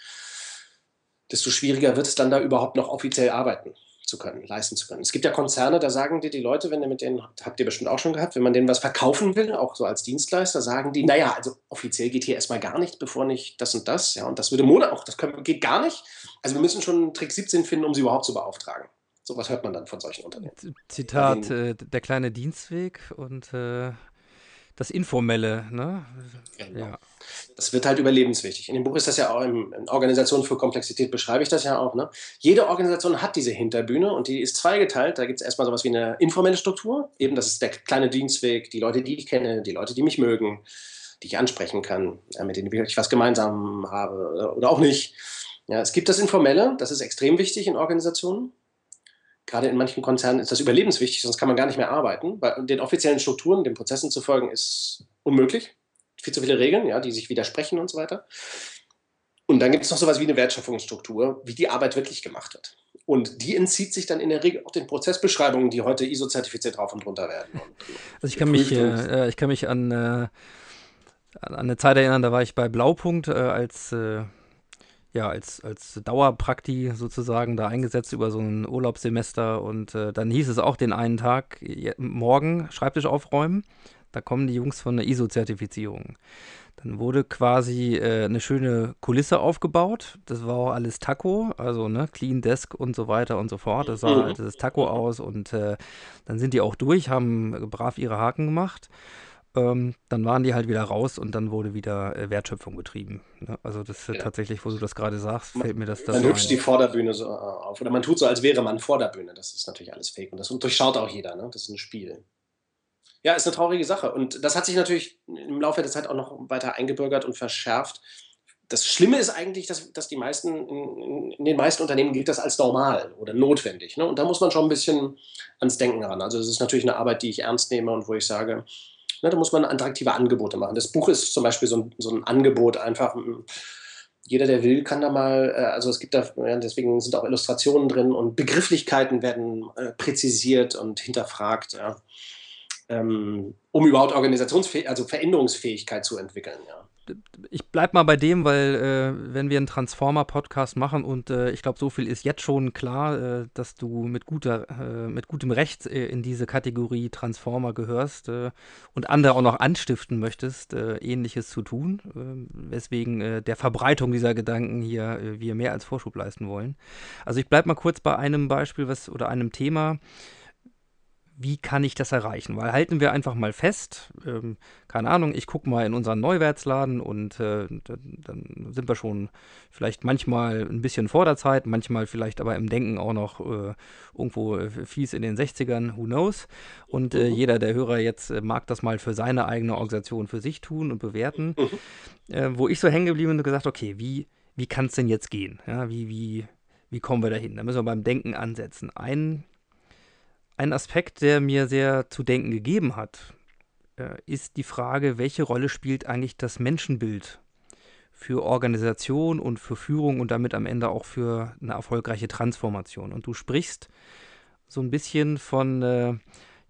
desto schwieriger wird es dann da überhaupt noch offiziell arbeiten zu können, leisten zu können. Es gibt ja Konzerne, da sagen dir die Leute, wenn ihr mit denen, habt ihr bestimmt auch schon gehabt, wenn man denen was verkaufen will, auch so als Dienstleister, sagen die, naja, also offiziell geht hier erstmal gar nicht, bevor nicht das und das, ja, und das würde Monat auch, das können, geht gar nicht. Also wir müssen schon einen Trick 17 finden, um sie überhaupt zu beauftragen. So was hört man dann von solchen Unternehmen. Zitat, äh, der kleine Dienstweg und äh, das Informelle, ne? Genau. Ja. Das wird halt überlebenswichtig. In dem Buch ist das ja auch, in, in Organisation für Komplexität beschreibe ich das ja auch. Ne? Jede Organisation hat diese Hinterbühne und die ist zweigeteilt. Da gibt es erstmal sowas wie eine informelle Struktur. Eben, das ist der kleine Dienstweg, die Leute, die ich kenne, die Leute, die mich mögen, die ich ansprechen kann, mit denen ich was gemeinsam habe oder auch nicht. Ja, es gibt das Informelle, das ist extrem wichtig in Organisationen gerade in manchen Konzernen ist das überlebenswichtig, sonst kann man gar nicht mehr arbeiten. Bei den offiziellen Strukturen, den Prozessen zu folgen, ist unmöglich. Viel zu viele Regeln, ja, die sich widersprechen und so weiter. Und dann gibt es noch sowas wie eine Wertschöpfungsstruktur, wie die Arbeit wirklich gemacht wird. Und die entzieht sich dann in der Regel auch den Prozessbeschreibungen, die heute ISO-zertifiziert drauf und runter werden. Und also ich kann mich, äh, ich kann mich an, äh, an eine Zeit erinnern, da war ich bei Blaupunkt äh, als äh, ja, als, als Dauerprakti sozusagen da eingesetzt über so ein Urlaubssemester und äh, dann hieß es auch den einen Tag, morgen Schreibtisch aufräumen, da kommen die Jungs von der ISO-Zertifizierung. Dann wurde quasi äh, eine schöne Kulisse aufgebaut. Das war auch alles Taco, also ne, Clean Desk und so weiter und so fort. Das sah halt das Taco aus und äh, dann sind die auch durch, haben brav ihre Haken gemacht. Ähm, dann waren die halt wieder raus und dann wurde wieder äh, Wertschöpfung betrieben. Ne? Also das ist ja. tatsächlich, wo du das gerade sagst, fällt mir das da Man hübscht die Vorderbühne so äh, auf. Oder man tut so, als wäre man Vorderbühne. Das ist natürlich alles fake. Und das durchschaut auch jeder. Ne? Das ist ein Spiel. Ja, ist eine traurige Sache. Und das hat sich natürlich im Laufe der Zeit auch noch weiter eingebürgert und verschärft. Das Schlimme ist eigentlich, dass, dass die meisten, in, in, den meisten Unternehmen gilt das als normal oder notwendig. Ne? Und da muss man schon ein bisschen ans Denken ran. Also es ist natürlich eine Arbeit, die ich ernst nehme und wo ich sage, Ne, da muss man attraktive Angebote machen. Das Buch ist zum Beispiel so ein, so ein Angebot, einfach hm, jeder, der will, kann da mal, äh, also es gibt da, ja, deswegen sind auch Illustrationen drin und Begrifflichkeiten werden äh, präzisiert und hinterfragt, ja, ähm, um überhaupt Organisationsfähigkeit, also Veränderungsfähigkeit zu entwickeln, ja ich bleib mal bei dem, weil äh, wenn wir einen Transformer-Podcast machen und äh, ich glaube, so viel ist jetzt schon klar, äh, dass du mit guter, äh, mit gutem Recht äh, in diese Kategorie Transformer gehörst äh, und andere auch noch anstiften möchtest, ähnliches zu tun, weswegen der Verbreitung dieser Gedanken hier wir mehr als Vorschub leisten wollen. Also ich bleib mal kurz bei einem Beispiel, was oder einem Thema, wie kann ich das erreichen? Weil halten wir einfach mal fest, ähm, keine Ahnung, ich gucke mal in unseren Neuwertsladen und äh, dann, dann, sind wir schon vielleicht manchmal ein bisschen vor der Zeit, manchmal vielleicht aber im Denken auch noch äh, irgendwo äh, fies in den 60ern, who knows. Und äh, mhm. jeder der Hörer jetzt äh, mag das mal für seine eigene Organisation für sich tun und bewerten. Mhm. Äh, wo ich so hängen geblieben bin und gesagt, okay, wie, wie kann es denn jetzt gehen? Ja, wie, wie, wie kommen wir dahin? Da müssen wir beim Denken ansetzen. Ein ein Aspekt, der mir sehr zu denken gegeben hat, äh, ist die Frage, welche Rolle spielt eigentlich das Menschenbild für Organisation und für Führung und damit am Ende auch für eine erfolgreiche Transformation. Und du sprichst so ein bisschen von, äh,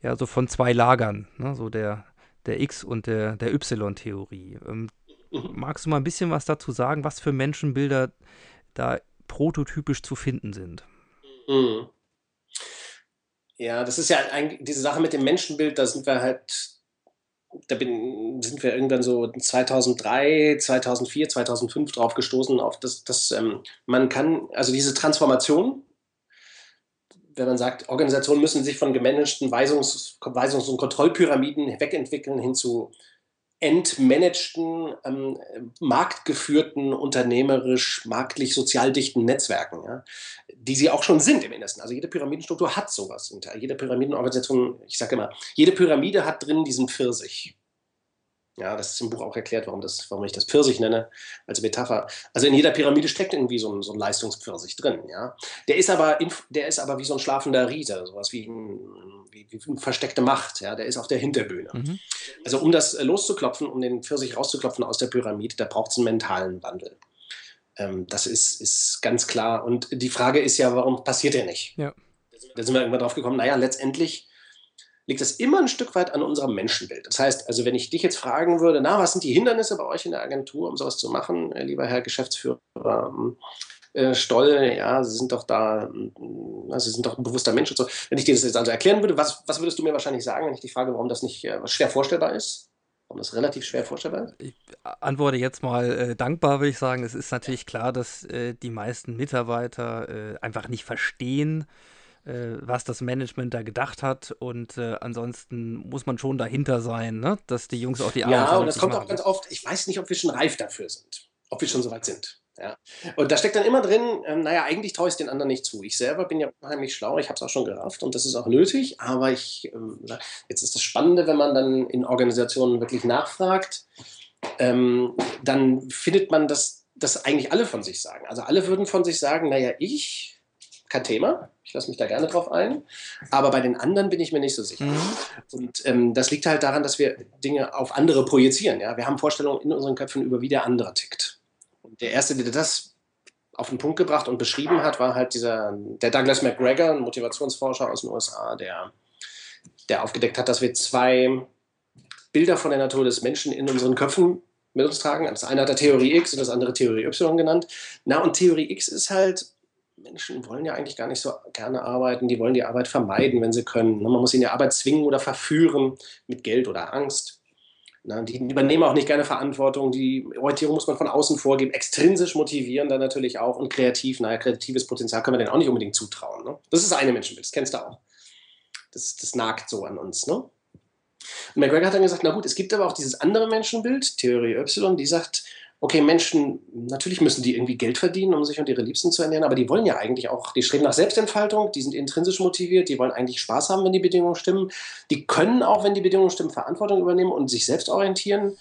ja, so von zwei Lagern, ne? so der, der X- und der, der Y-Theorie. Ähm, mhm. magst du mal ein bisschen was dazu sagen, was für Menschenbilder da prototypisch zu finden sind? Mhm. Ja, das ist ja eigentlich diese Sache mit dem Menschenbild, da sind wir halt, da bin, sind wir irgendwann so 2003, 2004, 2005 drauf gestoßen, auf das, das ähm, man kann, also diese Transformation, wenn man sagt, Organisationen müssen sich von gemanagten Weisungs-, Weisungs und Kontrollpyramiden wegentwickeln hin zu entmanagten, ähm, marktgeführten, unternehmerisch, marktlich, sozial dichten Netzwerken, ja, die sie auch schon sind im Innersten. Also jede Pyramidenstruktur hat sowas. Jede Pyramidenorganisation, ich sage immer, jede Pyramide hat drin diesen Pfirsich. Ja, das ist im Buch auch erklärt, warum, das, warum ich das Pfirsich nenne, als Metapher. Also in jeder Pyramide steckt irgendwie so ein, so ein Leistungspfirsich drin. Ja? Der, ist aber in, der ist aber wie so ein schlafender Riese, sowas wie, ein, wie, wie eine versteckte Macht. Ja? Der ist auf der Hinterbühne. Mhm. Also um das loszuklopfen, um den Pfirsich rauszuklopfen aus der Pyramide, da braucht es einen mentalen Wandel. Ähm, das ist, ist ganz klar. Und die Frage ist ja, warum passiert der nicht? Ja. Da sind wir irgendwann drauf gekommen, naja, letztendlich liegt das immer ein Stück weit an unserem Menschenbild. Das heißt, also wenn ich dich jetzt fragen würde, na, was sind die Hindernisse bei euch in der Agentur, um sowas zu machen, äh, lieber Herr Geschäftsführer ähm, äh, Stoll, ja, Sie sind doch da, äh, Sie sind doch ein bewusster Mensch und so. Wenn ich dir das jetzt also erklären würde, was, was würdest du mir wahrscheinlich sagen, wenn ich dich frage, warum das nicht äh, schwer vorstellbar ist? Warum das relativ schwer vorstellbar ist? Ich antworte jetzt mal äh, dankbar, würde ich sagen. Es ist natürlich klar, dass die meisten Mitarbeiter einfach nicht verstehen, äh, was das Management da gedacht hat. Und äh, ansonsten muss man schon dahinter sein, ne? dass die Jungs auch die Arbeit Ja, und das kommt machen. auch ganz oft, ich weiß nicht, ob wir schon reif dafür sind, ob wir schon so weit sind. Ja. Und da steckt dann immer drin, ähm, naja, eigentlich traue ich es den anderen nicht zu. Ich selber bin ja unheimlich schlau, ich habe es auch schon gerafft und das ist auch nötig, aber ich, ähm, jetzt ist das Spannende, wenn man dann in Organisationen wirklich nachfragt, ähm, dann findet man, dass das eigentlich alle von sich sagen. Also alle würden von sich sagen, naja, ich kein Thema. Ich lasse mich da gerne drauf ein. Aber bei den anderen bin ich mir nicht so sicher. Mhm. Und ähm, das liegt halt daran, dass wir Dinge auf andere projizieren. Ja? Wir haben Vorstellungen in unseren Köpfen über, wie der andere tickt. Und der Erste, der das auf den Punkt gebracht und beschrieben hat, war halt dieser, der Douglas McGregor, ein Motivationsforscher aus den USA, der, der aufgedeckt hat, dass wir zwei Bilder von der Natur des Menschen in unseren Köpfen mit uns tragen. Das eine hat er Theorie X und das andere Theorie Y genannt. Na, und Theorie X ist halt Menschen wollen ja eigentlich gar nicht so gerne arbeiten, die wollen die Arbeit vermeiden, wenn sie können. Ne, man muss ihnen die Arbeit zwingen oder verführen mit Geld oder Angst. Die übernehmen auch nicht gerne Verantwortung, die Orientierung muss man von außen vorgeben, extrinsisch motivieren dann natürlich auch und kreativ, naja, kreatives Potenzial können wir denen auch nicht unbedingt zutrauen. Ne? Das ist eine Menschenbild, das kennst du auch. Das, das nagt so an uns. Ne? Und McGregor hat dann gesagt, na gut, es gibt aber auch dieses andere Menschenbild, Theorie Y, die sagt, okay, Menschen, natürlich müssen die irgendwie Geld verdienen, um sich und ihre Liebsten zu ernähren, aber die wollen ja eigentlich auch, die streben nach Selbstentfaltung, die sind intrinsisch motiviert, die wollen eigentlich Spaß haben, wenn die Bedingungen stimmen. Die können auch, wenn die Bedingungen stimmen, Verantwortung übernehmen und sich selbst orientieren.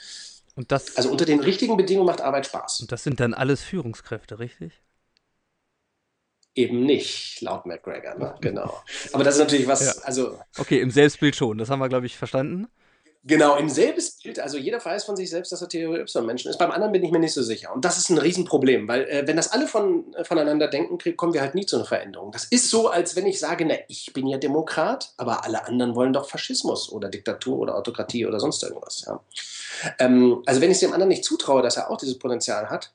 Und das, also unter den richtigen Bedingungen macht Arbeit Spaß. Und das sind dann alles Führungskräfte, richtig? Eben nicht, laut McGregor, ne? genau. Aber das ist natürlich was, ja. also. Okay, im Selbstbild schon, das haben wir, glaube ich, verstanden. Genau, im Selbstbild, also jeder weiß von sich selbst, dass er Theorie Y-Menschen ist. Beim anderen bin ich mir nicht so sicher. Und das ist ein Riesenproblem, weil äh, wenn das alle von, äh, voneinander denken, kommen wir halt nie zu einer Veränderung. Das ist so, als wenn ich sage, na, ich bin ja Demokrat, aber alle anderen wollen doch Faschismus oder Diktatur oder Autokratie oder sonst irgendwas. Ja. Ähm, also wenn ich es dem anderen nicht zutraue, dass er auch dieses Potenzial hat,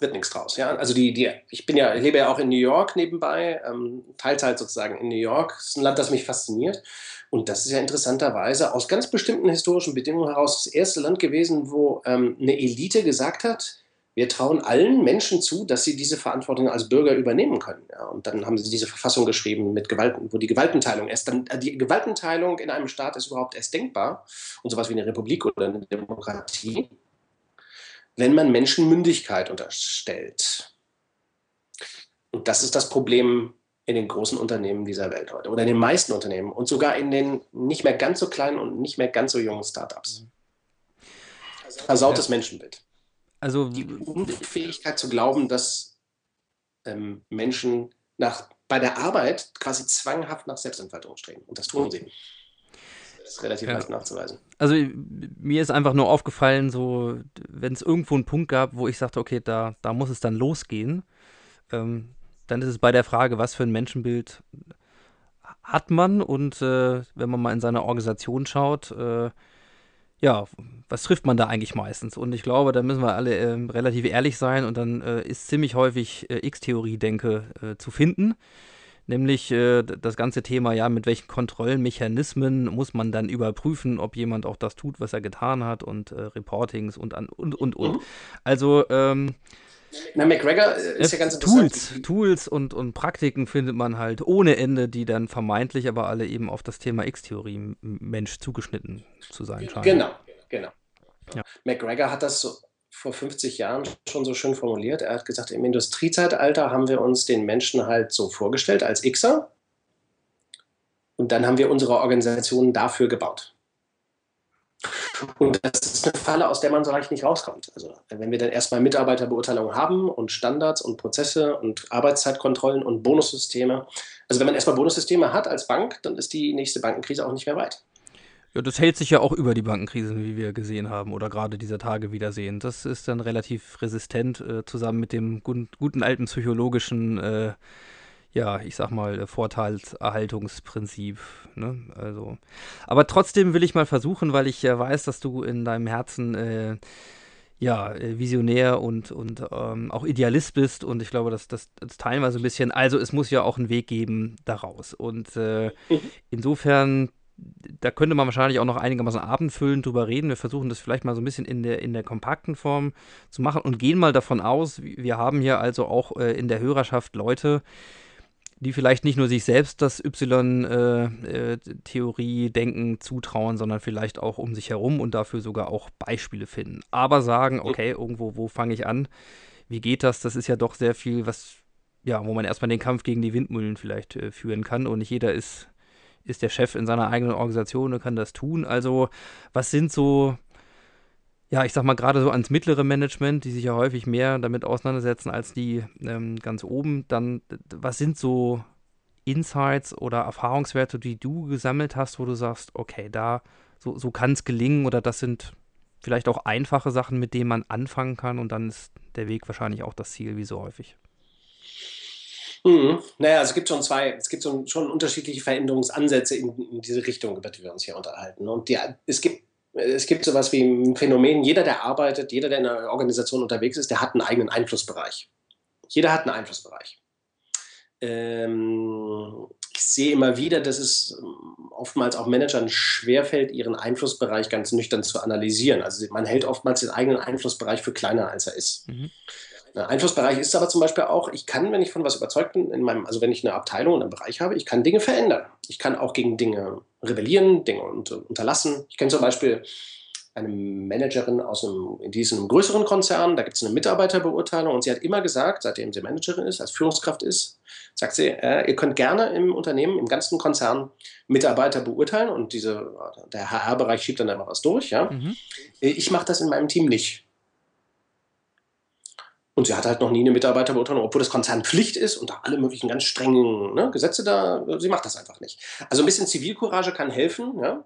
wird nichts draus. Ja? Also die, die, ich bin ja, lebe ja auch in New York nebenbei, ähm, Teilzeit sozusagen in New York. Das ist ein Land, das mich fasziniert. Und das ist ja interessanterweise aus ganz bestimmten historischen Bedingungen heraus das erste Land gewesen, wo ähm, eine Elite gesagt hat, wir trauen allen Menschen zu, dass sie diese Verantwortung als Bürger übernehmen können. Ja, und dann haben sie diese Verfassung geschrieben, mit Gewalten, wo die Gewaltenteilung erst dann, äh, die Gewaltenteilung in einem Staat ist überhaupt erst denkbar und sowas wie eine Republik oder eine Demokratie, wenn man Menschen Mündigkeit unterstellt. Und das ist das Problem in den großen Unternehmen dieser Welt heute oder in den meisten Unternehmen und sogar in den nicht mehr ganz so kleinen und nicht mehr ganz so jungen Startups. Versautes ja. Menschenbild. Also die Unfähigkeit zu glauben, dass ähm, Menschen nach, bei der Arbeit quasi zwanghaft nach Selbstentfaltung streben. Und das tun sie. Das ist relativ ja. leicht nachzuweisen. Also mir ist einfach nur aufgefallen, so wenn es irgendwo einen Punkt gab, wo ich sagte, okay, da, da muss es dann losgehen. Ähm, dann ist es bei der Frage, was für ein Menschenbild hat man und äh, wenn man mal in seine Organisation schaut, äh, ja, was trifft man da eigentlich meistens? Und ich glaube, da müssen wir alle äh, relativ ehrlich sein und dann äh, ist ziemlich häufig äh, X-Theorie-Denke äh, zu finden. Nämlich das ganze Thema, ja, mit welchen Kontrollmechanismen muss man dann überprüfen, ob jemand auch das tut, was er getan hat und Reportings und und und und. Mhm. Also ähm, na, McGregor äh, ist ja ganz interessant. Tools, Tools und, und Praktiken findet man halt ohne Ende, die dann vermeintlich aber alle eben auf das Thema X-Theorie Mensch zugeschnitten zu sein scheinen. Genau, genau. Ja. McGregor hat das so vor 50 Jahren schon so schön formuliert. Er hat gesagt, im Industriezeitalter haben wir uns den Menschen halt so vorgestellt als Xer. Und dann haben wir unsere Organisationen dafür gebaut. Und das ist eine Falle, aus der man so leicht nicht rauskommt. Also wenn wir dann erstmal Mitarbeiterbeurteilung haben und Standards und Prozesse und Arbeitszeitkontrollen und Bonussysteme. Also wenn man erstmal Bonussysteme hat als Bank, dann ist die nächste Bankenkrise auch nicht mehr weit. Ja, das hält sich ja auch über die Bankenkrisen, wie wir gesehen haben, oder gerade dieser Tage wieder sehen. Das ist dann relativ resistent, äh, zusammen mit dem guten, guten alten psychologischen, äh, ja, ich sag mal, Vorteilserhaltungsprinzip. Ne? Also, aber trotzdem will ich mal versuchen, weil ich ja weiß, dass du in deinem Herzen äh, ja, äh, visionär und, und ähm, auch Idealist bist und ich glaube, das, das, das teilen wir so ein bisschen. Also es muss ja auch einen Weg geben daraus. Und äh, mhm. insofern da könnte man wahrscheinlich auch noch einigermaßen abendfüllend drüber reden. Wir versuchen das vielleicht mal so ein bisschen in der, in der kompakten Form zu machen und gehen mal davon aus, wir haben hier also auch äh, in der Hörerschaft Leute, die vielleicht nicht nur sich selbst das Y-Theorie-Denken äh, zutrauen, sondern vielleicht auch um sich herum und dafür sogar auch Beispiele finden. Aber sagen, okay, irgendwo, wo fange ich an? Wie geht das? Das ist ja doch sehr viel, was, ja, wo man erstmal den Kampf gegen die Windmühlen vielleicht äh, führen kann und nicht jeder ist ist der Chef in seiner eigenen Organisation und kann das tun. Also, was sind so, ja, ich sag mal, gerade so ans mittlere Management, die sich ja häufig mehr damit auseinandersetzen als die ähm, ganz oben, dann, was sind so Insights oder Erfahrungswerte, die du gesammelt hast, wo du sagst, okay, da, so, so kann es gelingen oder das sind vielleicht auch einfache Sachen, mit denen man anfangen kann und dann ist der Weg wahrscheinlich auch das Ziel, wie so häufig. Mhm. Naja, es gibt schon zwei, es gibt schon, schon unterschiedliche Veränderungsansätze in, in, diese Richtung, über die wir uns hier unterhalten. Und die, es gibt es gibt sowas wie ein Phänomen, jeder, der arbeitet, jeder, der in einer Organisation unterwegs ist, der hat einen eigenen Einflussbereich. Jeder hat einen Einflussbereich. Ähm, ich sehe immer wieder, dass es ähm, oftmals auch Managern schwerfällt, ihren Einflussbereich ganz nüchtern zu analysieren. Also man hält oftmals den eigenen Einflussbereich für kleiner, als er ist. Mhm. Einflussbereich ist aber zum Beispiel auch, ich kann, wenn ich von was überzeugt bin, in meinem, also wenn ich eine Abteilung und einen Bereich habe, ich kann Dinge verändern. Ich kann auch gegen Dinge rebellieren, Dinge unterlassen. Ich kenne zum Beispiel eine Managerin aus einem, in diesem größeren Konzern, da gibt es eine Mitarbeiterbeurteilung und sie hat immer gesagt, seitdem sie Managerin ist, als Führungskraft ist, sagt sie, äh, ihr könnt gerne im Unternehmen, im ganzen Konzern Mitarbeiter beurteilen und diese, der HR-Bereich schiebt dann immer was durch. Ja? Mhm. Ich mache das in meinem Team nicht. Und sie hat halt noch nie eine Mitarbeiterbeurteilung, obwohl das Konzern Pflicht ist und da alle möglichen ganz strengen ne, Gesetze da, sie macht das einfach nicht. Also ein bisschen Zivilcourage kann helfen, ja.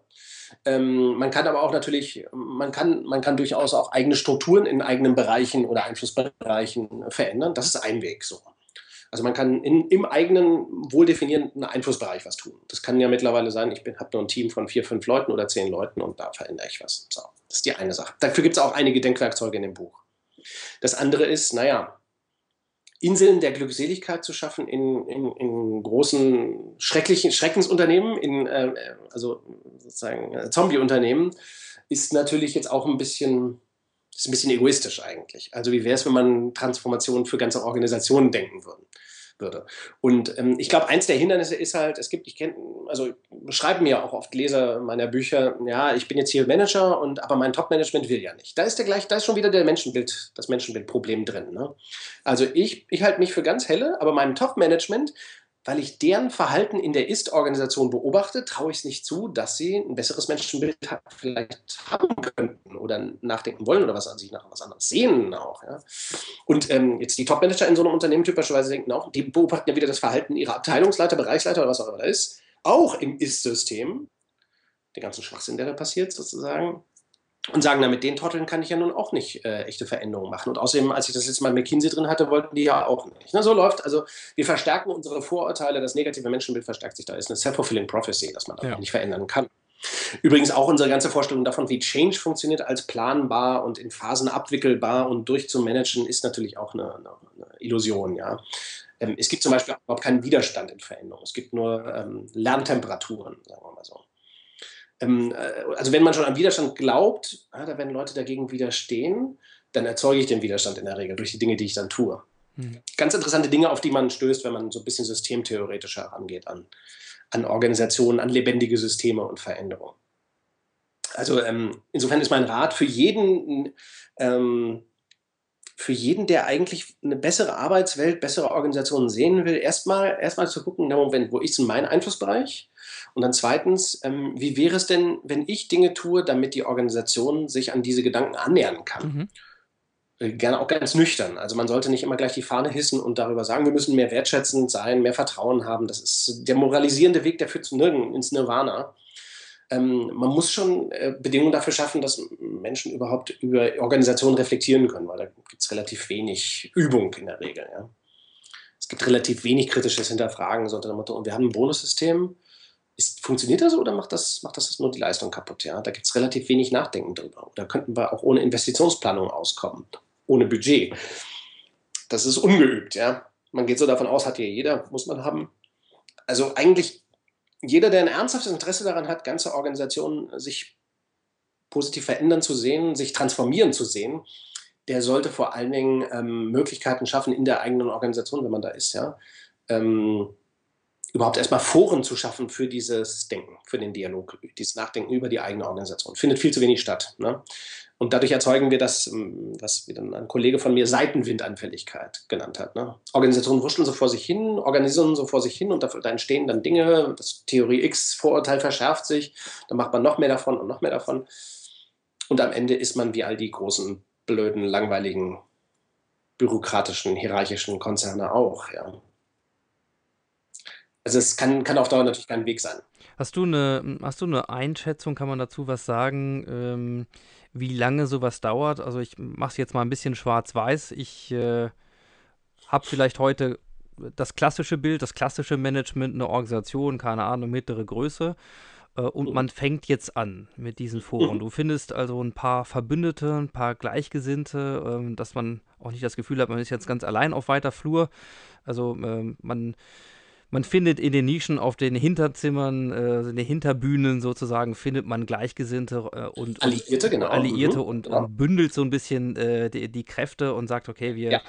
Ähm, man kann aber auch natürlich, man kann, man kann durchaus auch eigene Strukturen in eigenen Bereichen oder Einflussbereichen verändern. Das ist ein Weg so. Also man kann in, im eigenen wohl definierten Einflussbereich was tun. Das kann ja mittlerweile sein, ich habe nur ein Team von vier, fünf Leuten oder zehn Leuten und da verändere ich was. So, das ist die eine Sache. Dafür gibt es auch einige Denkwerkzeuge in dem Buch. Das andere ist, naja, Inseln der Glückseligkeit zu schaffen in, in, in großen, schrecklichen Schreckensunternehmen, in, äh, also sozusagen äh, Zombie-Unternehmen, ist natürlich jetzt auch ein bisschen, ist ein bisschen egoistisch eigentlich. Also wie wäre es, wenn man Transformationen für ganze Organisationen denken würde? Würde. Und ähm, ich glaube, eins der Hindernisse ist halt, es gibt, ich kenne, also schreiben mir auch oft Leser meiner Bücher, ja, ich bin jetzt hier Manager und aber mein Top-Management will ja nicht. Da ist der gleich, da ist schon wieder der Menschenbild, das Menschenbildproblem drin. Ne? Also ich, ich halte mich für ganz helle, aber meinem Top-Management weil ich deren Verhalten in der Ist-Organisation beobachte, traue ich es nicht zu, dass sie ein besseres Menschenbild vielleicht haben könnten oder nachdenken wollen oder was an sich nach was anderes sehen auch. Ja. Und ähm, jetzt die Top-Manager in so einem Unternehmen typischerweise denken auch, die beobachten ja wieder das Verhalten ihrer Abteilungsleiter, Bereichsleiter oder was auch immer da ist, auch im Ist-System, den ganzen Schwachsinn, der da passiert sozusagen und sagen, na, mit den Trotteln kann ich ja nun auch nicht äh, echte Veränderungen machen. Und außerdem, als ich das letzte Mal McKinsey drin hatte, wollten die ja auch nicht. Na, so läuft, also wir verstärken unsere Vorurteile, das negative Menschenbild verstärkt sich da. ist eine self-fulfilling prophecy, dass man das ja. nicht verändern kann. Übrigens auch unsere ganze Vorstellung davon, wie Change funktioniert als planbar und in Phasen abwickelbar und durchzumanagen, ist natürlich auch eine, eine, eine Illusion, ja. Ähm, es gibt zum Beispiel überhaupt keinen Widerstand in Veränderungen. Es gibt nur ähm, Lerntemperaturen, sagen wir mal so also wenn man schon an Widerstand glaubt, da werden Leute dagegen widerstehen, dann erzeuge ich den Widerstand in der Regel durch die Dinge, die ich dann tue. Mhm. Ganz interessante Dinge, auf die man stößt, wenn man so ein bisschen systemtheoretischer herangeht an, an Organisationen, an lebendige Systeme und Veränderungen. Also ähm, insofern ist mein Rat für jeden, ähm, für jeden, der eigentlich eine bessere Arbeitswelt, bessere Organisationen sehen will, erstmal erstmal zu gucken, Moment, wo ist denn mein Einflussbereich? Und dann zweitens, ähm, wie wäre es denn, wenn ich Dinge tue, damit die Organisation sich an diese Gedanken annähern kann? Mhm. Äh, Gerne auch ganz nüchtern. Also man sollte nicht immer gleich die Fahne hissen und darüber sagen, wir müssen mehr wertschätzend sein, mehr Vertrauen haben. Das ist der moralisierende Weg, der führt zu nirgends ins Nirvana. Ähm, man muss schon äh, Bedingungen dafür schaffen, dass Menschen überhaupt über Organisationen reflektieren können, weil da gibt es relativ wenig Übung in der Regel. Ja. Es gibt relativ wenig kritisches Hinterfragen, so unter dem Motto, und wir haben ein Bonussystem. Ist, funktioniert das oder macht das, macht das nur die Leistung kaputt? Ja? Da gibt es relativ wenig Nachdenken drüber. Da könnten wir auch ohne Investitionsplanung auskommen, ohne Budget. Das ist ungeübt. Ja? Man geht so davon aus, hat ja jeder, muss man haben. Also eigentlich jeder, der ein ernsthaftes Interesse daran hat, ganze Organisationen sich positiv verändern zu sehen, sich transformieren zu sehen, der sollte vor allen Dingen ähm, Möglichkeiten schaffen in der eigenen Organisation, wenn man da ist, ja, ähm, überhaupt erstmal Foren zu schaffen für dieses Denken, für den Dialog, dieses Nachdenken über die eigene Organisation. Findet viel zu wenig statt. Ne? Und dadurch erzeugen wir das, ähm, was dann ein Kollege von mir Seitenwindanfälligkeit genannt hat. Ne? Organisationen wuscheln so vor sich hin, organisieren so vor sich hin und da, da entstehen dann Dinge, das Theorie X-Vorurteil verschärft sich, dann macht man noch mehr davon und noch mehr davon. Und am Ende ist man wie all die großen, blöden, langweiligen, bürokratischen, hierarchischen Konzerne auch. Ja. Also es kann, kann auf Dauer natürlich kein Weg sein. Hast du eine, hast du eine Einschätzung, kann man dazu was sagen, ähm, wie lange sowas dauert? Also ich mache es jetzt mal ein bisschen schwarz-weiß. Ich äh, habe vielleicht heute das klassische Bild, das klassische Management, eine Organisation, keine Ahnung, mittlere Größe. Äh, und man fängt jetzt an mit diesen Foren. Du findest also ein paar Verbündete, ein paar Gleichgesinnte, ähm, dass man auch nicht das Gefühl hat, man ist jetzt ganz allein auf weiter Flur. Also ähm, man man findet in den Nischen auf den Hinterzimmern, äh, in den Hinterbühnen sozusagen, findet man Gleichgesinnte äh, und, Alliierte, genau. Alliierte Mhm, und, genau. und bündelt so ein bisschen äh, die, die Kräfte und sagt, okay, wir, Ja.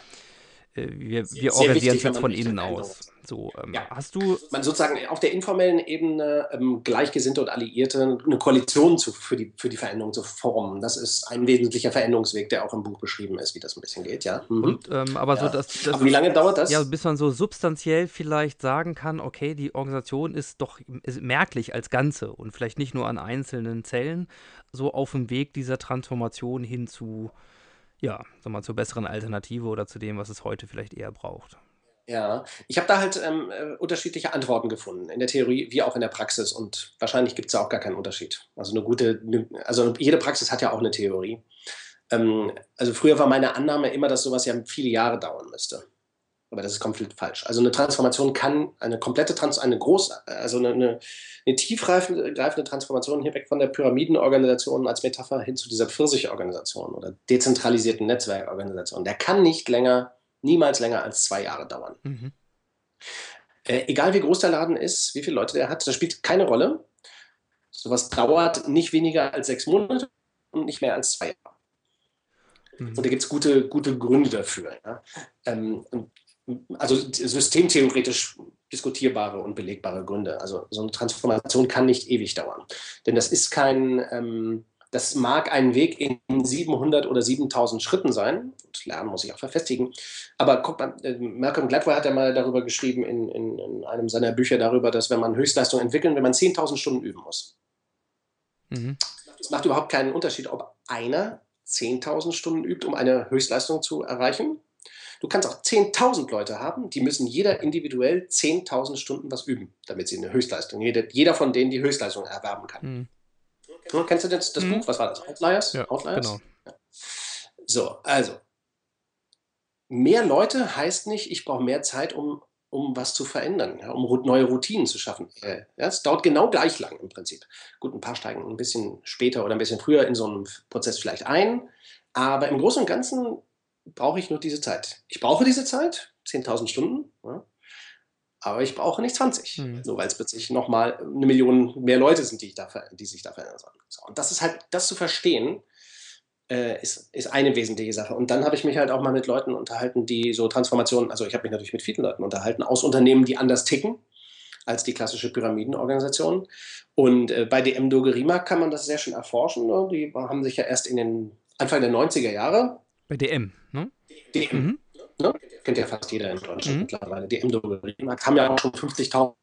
Äh, wir, wir organisieren es jetzt von innen aus. So, ähm, Ja. hast du, man sozusagen auf der informellen Ebene ähm, Gleichgesinnte und Alliierte eine Koalition zu, für, die, für die Veränderung zu formen. Das ist ein wesentlicher Veränderungsweg, der auch im Buch beschrieben ist, wie das ein bisschen geht, ja. Mhm. und, ähm, aber so, Ja. dass, dass Aber wie lange dauert das? Ja, bis man so substanziell vielleicht sagen kann, okay, die Organisation ist doch ist merklich als Ganze und vielleicht nicht nur an einzelnen Zellen, so auf dem Weg dieser Transformation hin zu, ja, sag mal, zur besseren Alternative oder zu dem, was es heute vielleicht eher braucht. Ja, ich habe da halt ähm, äh, unterschiedliche Antworten gefunden, in der Theorie wie auch in der Praxis. Und wahrscheinlich gibt es da auch gar keinen Unterschied. Also eine gute, ne- also jede Praxis hat ja auch eine Theorie. Ähm, also früher war meine Annahme immer, dass sowas ja viele Jahre dauern müsste. Aber das ist komplett falsch. Also eine Transformation kann, eine komplette Trans, eine groß, also eine, eine, eine tiefgreifende greifende Transformation hier weg von der Pyramidenorganisation als Metapher hin zu dieser Pfirsichorganisation oder dezentralisierten Netzwerkorganisation. Der kann nicht länger, niemals länger als zwei Jahre dauern. Mhm. Äh, egal wie groß der Laden ist, wie viele Leute der hat, das spielt keine Rolle. Sowas dauert nicht weniger als sechs Monate und nicht mehr als zwei Jahre. Mhm. Und da gibt es gute, gute Gründe dafür. Ja? Ähm, und, also systemtheoretisch diskutierbare und belegbare Gründe. Also so eine Transformation kann nicht ewig dauern. Denn das ist kein, ähm, das mag ein Weg in 700 oder 7000 Schritten sein. Und Lernen muss ich auch verfestigen. Aber guck mal, äh, Malcolm Gladwell hat ja mal darüber geschrieben in, in, in einem seiner Bücher darüber, dass wenn man Höchstleistung entwickeln, wenn man 10.000 Stunden üben muss. Mhm. Es macht überhaupt keinen Unterschied, ob einer 10.000 Stunden übt, um eine Höchstleistung zu erreichen. Du kannst auch 10.000 Leute haben, die müssen jeder individuell 10.000 Stunden was üben, damit sie eine Höchstleistung, jeder, jeder von denen die Höchstleistung erwerben kann. Mhm. Hm, Kennst du das, das Mhm. Buch? Was war das? Outliers? Ja, Outliers? genau. So, also. Mehr Leute heißt nicht, ich brauche mehr Zeit, um, um was zu verändern, ja, um neue Routinen zu schaffen. Äh, Ja, es dauert genau gleich lang im Prinzip. Gut, ein paar steigen ein bisschen später oder ein bisschen früher in so einen Prozess vielleicht ein, aber im Großen und Ganzen brauche ich nur diese Zeit. Ich brauche diese Zeit, 10.000 Stunden, ja, aber ich brauche nicht 20, Mhm. nur weil es plötzlich nochmal eine Million mehr Leute sind, die, ich da, die sich da verändern sollen. So, und das ist halt, das zu verstehen, äh, ist, ist eine wesentliche Sache. Und dann habe ich mich halt auch mal mit Leuten unterhalten, die so Transformationen, also ich habe mich natürlich mit vielen Leuten unterhalten, aus Unternehmen, die anders ticken. als die klassische Pyramidenorganisation. Und äh, bei DM Dogerima kann man das sehr schön erforschen. Ne? Die haben sich ja erst in den Anfang der 90er Jahre. Bei DM, ne? DM, mhm. ne? Kennt ja fast jeder in Deutschland mhm. mittlerweile. DM Dogerima haben ja auch schon 50.000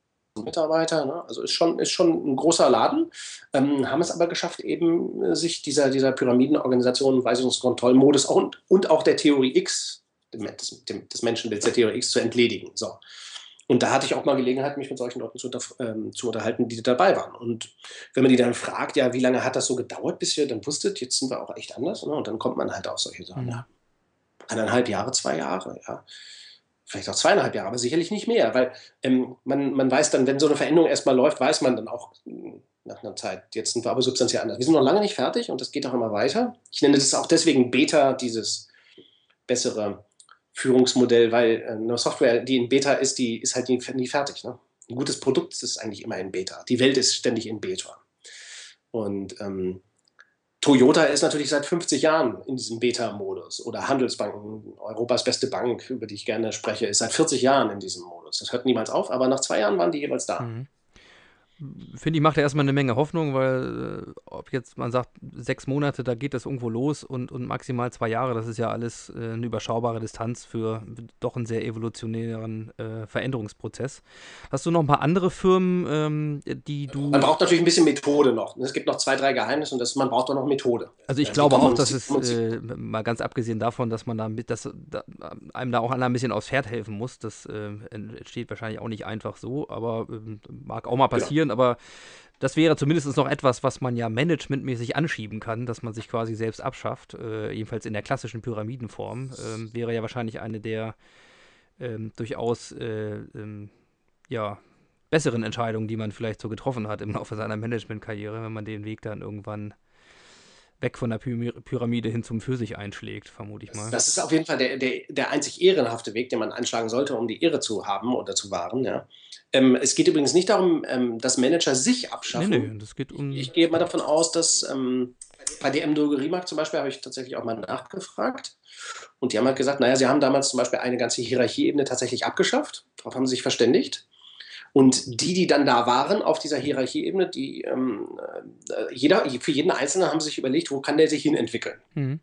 Mitarbeiter, ne? also ist schon, ist schon ein großer Laden, ähm, haben es aber geschafft, eben äh, sich dieser, dieser Pyramidenorganisation, Weisungskontrollmodus und, und auch der Theorie X, des, dem, des Menschenbilds der Theorie X zu entledigen. So. Und da hatte ich auch mal Gelegenheit, mich mit solchen Leuten zu, unter, ähm, zu unterhalten, die dabei waren. Und wenn man die dann fragt, ja, wie lange hat das so gedauert, bis ihr dann wusstet, jetzt sind wir auch echt anders, ne? und dann kommt man halt auf solche Sachen, ja. Eineinhalb Jahre, zwei Jahre, ja vielleicht auch zweieinhalb Jahre, aber sicherlich nicht mehr, weil ähm, man, man weiß dann, wenn so eine Veränderung erstmal läuft, weiß man dann auch hm, nach einer Zeit, jetzt sind wir aber substanziell anders. Wir sind noch lange nicht fertig und das geht auch immer weiter. Ich nenne das auch deswegen Beta, dieses bessere Führungsmodell, weil äh, eine Software, die in Beta ist, die ist halt nie, fertig. Ne? Ein gutes Produkt ist eigentlich immer in Beta. Die Welt ist ständig in Beta. Und ähm, Toyota ist natürlich seit 50 Jahren in diesem Beta-Modus oder Handelsbanken, Europas beste Bank, über die ich gerne spreche, ist seit 40 Jahren in diesem Modus. Das hört niemals auf, aber nach zwei Jahren waren die jeweils da. Mhm finde ich, macht er erstmal eine Menge Hoffnung, weil äh, ob jetzt man sagt, sechs Monate, da geht das irgendwo los und, und maximal zwei Jahre, das ist ja alles äh, eine überschaubare Distanz für doch einen sehr evolutionären äh, Veränderungsprozess. Hast du noch ein paar andere Firmen, ähm, die du. Man braucht natürlich ein bisschen Methode noch. Es gibt noch zwei, drei Geheimnisse und das, man braucht doch noch Methode. Also ich ja, glaube auch, dass es, äh, mal ganz abgesehen davon, dass man da mit, dass da, einem da auch ein bisschen aufs Pferd helfen muss, das äh, entsteht wahrscheinlich auch nicht einfach so, aber ähm, mag auch mal genau. Passieren. Aber das wäre zumindest noch etwas, was man ja managementmäßig anschieben kann, dass man sich quasi selbst abschafft. Äh, jedenfalls in der klassischen Pyramidenform. Ähm, wäre ja wahrscheinlich eine der ähm, durchaus äh, ähm, ja, besseren Entscheidungen, die man vielleicht so getroffen hat im Laufe seiner Managementkarriere, wenn man den Weg dann irgendwann weg von der Pyramide hin zum Pfirsich einschlägt, vermute ich mal. Das ist auf jeden Fall der, der, der einzig ehrenhafte Weg, den man einschlagen sollte, um die Ehre zu haben oder zu wahren. Ja. Ähm, es geht übrigens nicht darum, ähm, dass Manager sich abschaffen. Nee, nee, das geht um. Ich, ich gehe mal davon aus, dass ähm, bei DM Drogeriemarkt zum Beispiel habe ich tatsächlich auch mal nachgefragt. Und die haben halt gesagt, naja, sie haben damals zum Beispiel eine ganze Hierarchieebene tatsächlich abgeschafft. Darauf haben sie sich verständigt. Und die, die dann da waren auf dieser Hierarchieebene, die ähm, äh, jeder, für jeden Einzelnen haben sie sich überlegt, wo kann der sich hin entwickeln. Mhm.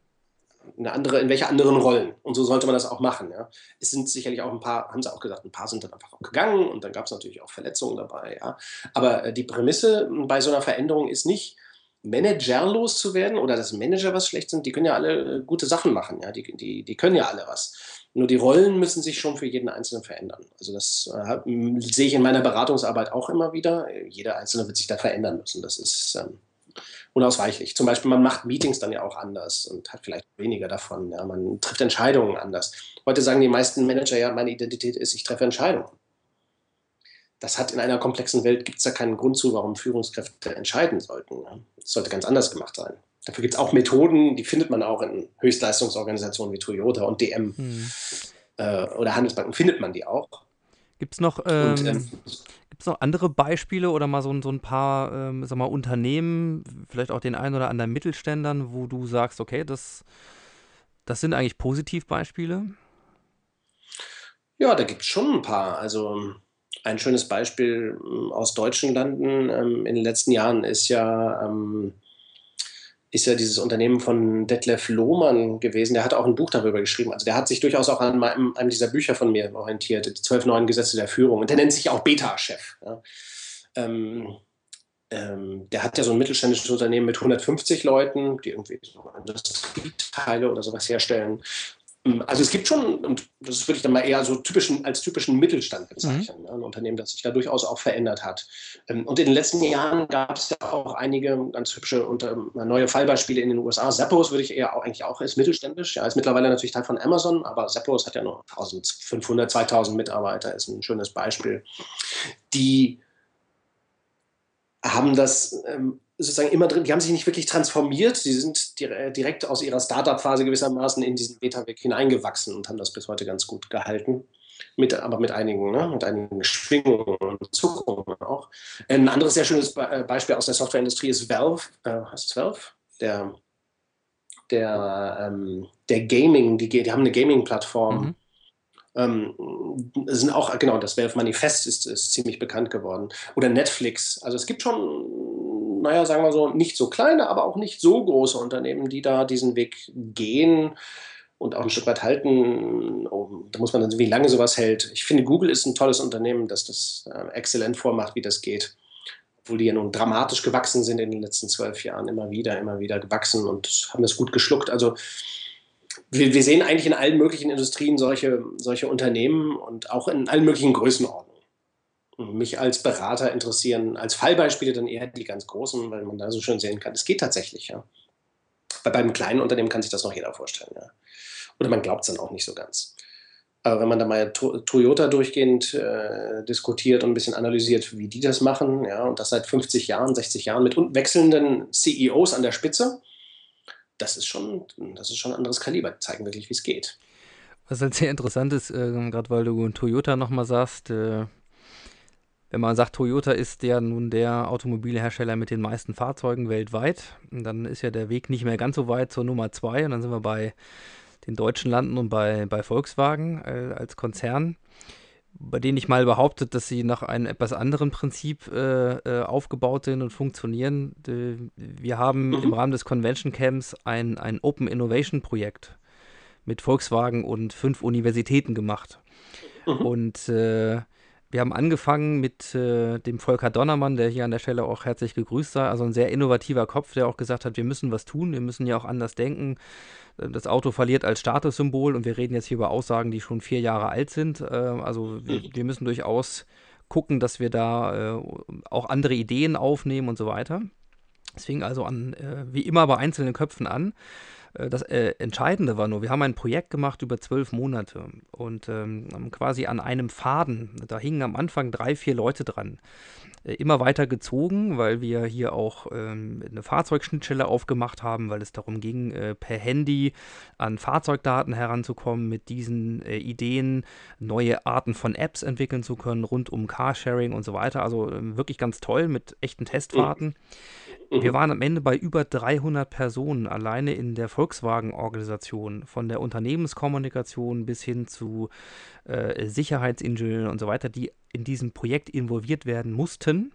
Eine andere, in welche anderen Rollen. Und so sollte man das auch machen. Ja. Es sind sicherlich auch ein paar, haben sie auch gesagt, ein paar sind dann einfach auch gegangen und dann gab es natürlich auch Verletzungen dabei. Ja. Aber äh, die Prämisse bei so einer Veränderung ist nicht, managerlos zu werden oder dass Manager was schlecht sind. Die können ja alle äh, gute Sachen machen. Ja. Die, die, die können ja alle was. Nur die Rollen müssen sich schon für jeden Einzelnen verändern. Also das äh, sehe ich in meiner Beratungsarbeit auch immer wieder. Jeder Einzelne wird sich da verändern müssen. Das ist ähm, unausweichlich. Zum Beispiel, man macht Meetings dann ja auch anders und hat vielleicht weniger davon. Ja. Man trifft Entscheidungen anders. Heute sagen die meisten Manager ja, meine Identität ist, ich treffe Entscheidungen. Das hat in einer komplexen Welt, gibt es da keinen Grund zu, warum Führungskräfte entscheiden sollten. Ja. Sollte ganz anders gemacht sein. Dafür gibt es auch Methoden, die findet man auch in Höchstleistungsorganisationen wie Toyota und DM hm. äh, oder Handelsbanken, findet man die auch. Gibt es noch, ähm, ähm, noch andere Beispiele oder mal so, so ein paar ähm, sag mal, Unternehmen, vielleicht auch den einen oder anderen Mittelständern, wo du sagst, okay, das, das sind eigentlich Positivbeispiele? Ja, da gibt es schon ein paar. Also ein schönes Beispiel ähm, aus deutschen Landen ähm, in den letzten Jahren ist ja ähm, ist ja dieses Unternehmen von Detlef Lohmann gewesen. Der hat auch ein Buch darüber geschrieben. Also der hat sich durchaus auch an einem, einem dieser Bücher von mir orientiert, die zwölf neuen Gesetze der Führung. Und der nennt sich auch Beta-Chef. Ja. Ähm, ähm, der hat ja so ein mittelständisches Unternehmen mit 150 Leuten, die irgendwie so Industrieteile oder sowas herstellen. Ähm, also es gibt schon, und das würde ich dann mal eher so typischen, als typischen Mittelstand bezeichnen, mhm. Ne, ein Unternehmen, das sich da durchaus auch verändert hat. Ähm, und in den letzten Jahren gab es ja auch einige ganz hübsche und ähm, neue Fallbeispiele in den USA. Zappos würde ich eher auch, eigentlich auch als mittelständisch, ja, ist mittlerweile natürlich Teil von Amazon, aber Zappos hat ja nur 1500, 2000 Mitarbeiter, ist ein schönes Beispiel. Die haben das sozusagen immer drin, die haben sich nicht wirklich transformiert, sie sind direkt aus ihrer Startup-Phase gewissermaßen in diesen Beta-Weg hineingewachsen und haben das bis heute ganz gut gehalten. Mit, aber mit einigen, ne, mit einigen Schwingungen und Zuckungen auch. Ein anderes sehr schönes äh, Beispiel aus der Softwareindustrie ist Valve, äh, heißt Valve, der, der, ähm, der Gaming, die, die haben eine Gaming-Plattform. Mhm Ähm, sind auch, genau, das Valve Manifest ist, ist ziemlich bekannt geworden. Oder Netflix. Also es gibt schon, naja, sagen wir so, nicht so kleine, aber auch nicht so große Unternehmen, die da diesen Weg gehen und auch ein Stück weit halten. Oh, da muss man dann sehen, wie lange sowas hält. Ich finde, Google ist ein tolles Unternehmen, das das äh, exzellent vormacht, wie das geht. Obwohl die ja nun dramatisch gewachsen sind in den letzten zwölf Jahren, immer wieder, immer wieder gewachsen und haben das gut geschluckt. Also wir, wir sehen eigentlich in allen möglichen Industrien solche, solche Unternehmen und auch in allen möglichen Größenordnungen. Mich als Berater interessieren als Fallbeispiele dann eher die ganz großen, weil man da so schön sehen kann, es geht tatsächlich, ja. Bei beim kleinen Unternehmen kann sich das noch jeder vorstellen, ja. Oder man glaubt es dann auch nicht so ganz. Aber wenn man da mal to Toyota durchgehend äh, diskutiert und ein bisschen analysiert, wie die das machen, ja, und das seit 50 Jahren, 60 Jahren mit wechselnden CEOs an der Spitze, das ist schon, das ist schon ein anderes Kaliber. Die zeigen wirklich, wie es geht. Was halt sehr interessant ist, äh, gerade weil du Toyota nochmal sagst, äh, wenn man sagt, Toyota ist ja nun der Automobilhersteller mit den meisten Fahrzeugen weltweit, dann ist ja der Weg nicht mehr ganz so weit zur Nummer zwei und dann sind wir bei den deutschen landen und bei, bei Volkswagen äh, als Konzern, bei denen ich mal behauptet, dass sie nach einem etwas anderen Prinzip äh, äh, aufgebaut sind und funktionieren. wir haben mhm. im Rahmen des Convention Camps ein, ein Open Innovation Projekt mit Volkswagen und fünf Universitäten gemacht. Mhm. Und äh, wir haben angefangen mit äh, dem Volker Donnermann, der hier an der Stelle auch herzlich gegrüßt sei. Also ein sehr innovativer Kopf, der auch gesagt hat, wir müssen was tun, wir müssen ja auch anders denken. Äh, das Auto verliert als Statussymbol und wir reden jetzt hier über Aussagen, die schon vier Jahre alt sind. Äh, also wir, wir, müssen durchaus gucken, dass wir da äh, auch andere Ideen aufnehmen und so weiter. Es fing also an, äh, wie immer bei einzelnen Köpfen an. Äh, das äh, Entscheidende war nur, wir haben ein Projekt gemacht über zwölf Monate und ähm, quasi an einem Faden, da hingen am Anfang drei, vier Leute dran, äh, immer weiter gezogen, weil wir hier auch ähm, eine Fahrzeugschnittstelle aufgemacht haben, weil es darum ging, äh, per Handy an Fahrzeugdaten heranzukommen, mit diesen Ideen neue Arten von Apps entwickeln zu können, rund um Carsharing und so weiter. Also ähm, wirklich ganz toll mit echten Testfahrten. Mhm. Wir mhm. waren am Ende bei über 300 Personen alleine in der Volkswagen-Organisation, von der Unternehmenskommunikation bis hin zu äh, Sicherheitsingenieuren und so weiter, die in diesem Projekt involviert werden mussten.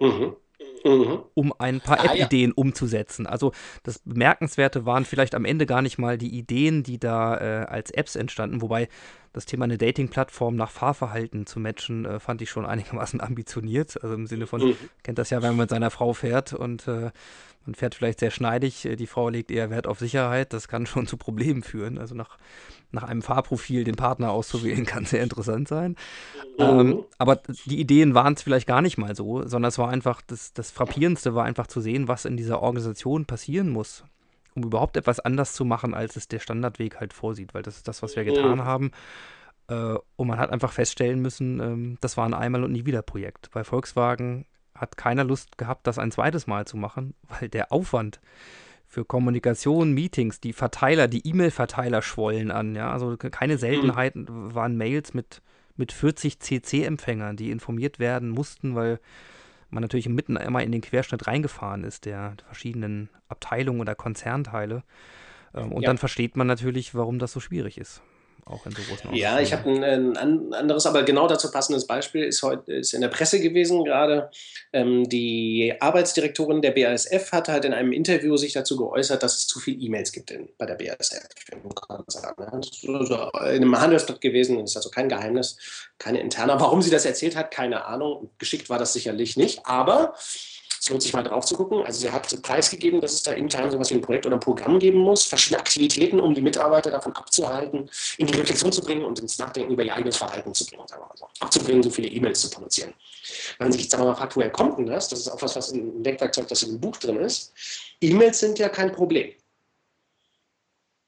Mhm. Mhm. um ein paar ah, App-Ideen ja. umzusetzen. Also das Bemerkenswerte waren vielleicht am Ende gar nicht mal die Ideen, die da äh, als Apps entstanden, wobei das Thema eine Dating-Plattform nach Fahrverhalten zu matchen, äh, fand ich schon einigermaßen ambitioniert. Also im Sinne von, mhm. kennt das ja, wenn man mit seiner Frau fährt und äh, man fährt vielleicht sehr schneidig, äh, die Frau legt eher Wert auf Sicherheit, das kann schon zu Problemen führen. Also nach, nach einem Fahrprofil den Partner auszuwählen, kann sehr interessant sein. Mhm. Ähm, aber die Ideen waren es vielleicht gar nicht mal so, sondern es war einfach, das, das Frappierendste war einfach zu sehen, was in dieser Organisation passieren muss, um überhaupt etwas anders zu machen, als es der Standardweg halt vorsieht, weil das ist das, was wir getan mhm. haben. Äh, und man hat einfach feststellen müssen, ähm, das war ein Einmal- und Nie wieder Projekt. Bei Volkswagen hat keiner Lust gehabt, das ein zweites Mal zu machen, weil der Aufwand für Kommunikation, Meetings, die Verteiler, die E-Mail-Verteiler schwollen an. Ja, also keine Seltenheit waren Mails mit, mit 40 CC-Empfängern, die informiert werden mussten, weil man natürlich mitten immer in den Querschnitt reingefahren ist, der verschiedenen Abteilungen oder Konzernteile. Ähm, und ja. dann versteht man natürlich, warum das so schwierig ist auch in so großen Ja, ich habe ein, ein, anderes, aber genau dazu passendes Beispiel ist heute ist in der Presse gewesen gerade. Ähm, die Arbeitsdirektorin der BASF hat halt in einem Interview sich dazu geäußert, dass es zu viele E-Mails gibt in, bei der BASF. Das ist in einem Handelsblatt gewesen, ist also kein Geheimnis, keine interne. Warum sie das erzählt hat, keine Ahnung. Geschickt war das sicherlich nicht, aber es lohnt sich mal drauf zu gucken. Also sie hat preisgegeben, dass es da intern so etwas wie ein Projekt oder ein Programm geben muss, verschiedene Aktivitäten, um die Mitarbeiter davon abzuhalten, in die Reflexion zu bringen und ins Nachdenken über ihr eigenes Verhalten zu bringen, sagen wir mal so. Abzubringen, so viele E-Mails zu produzieren. Wenn man sich jetzt mal fragt, woher kommt denn das? Das ist auch was, was im Deckwerkzeug, das im Buch drin ist. E-Mails sind ja kein Problem,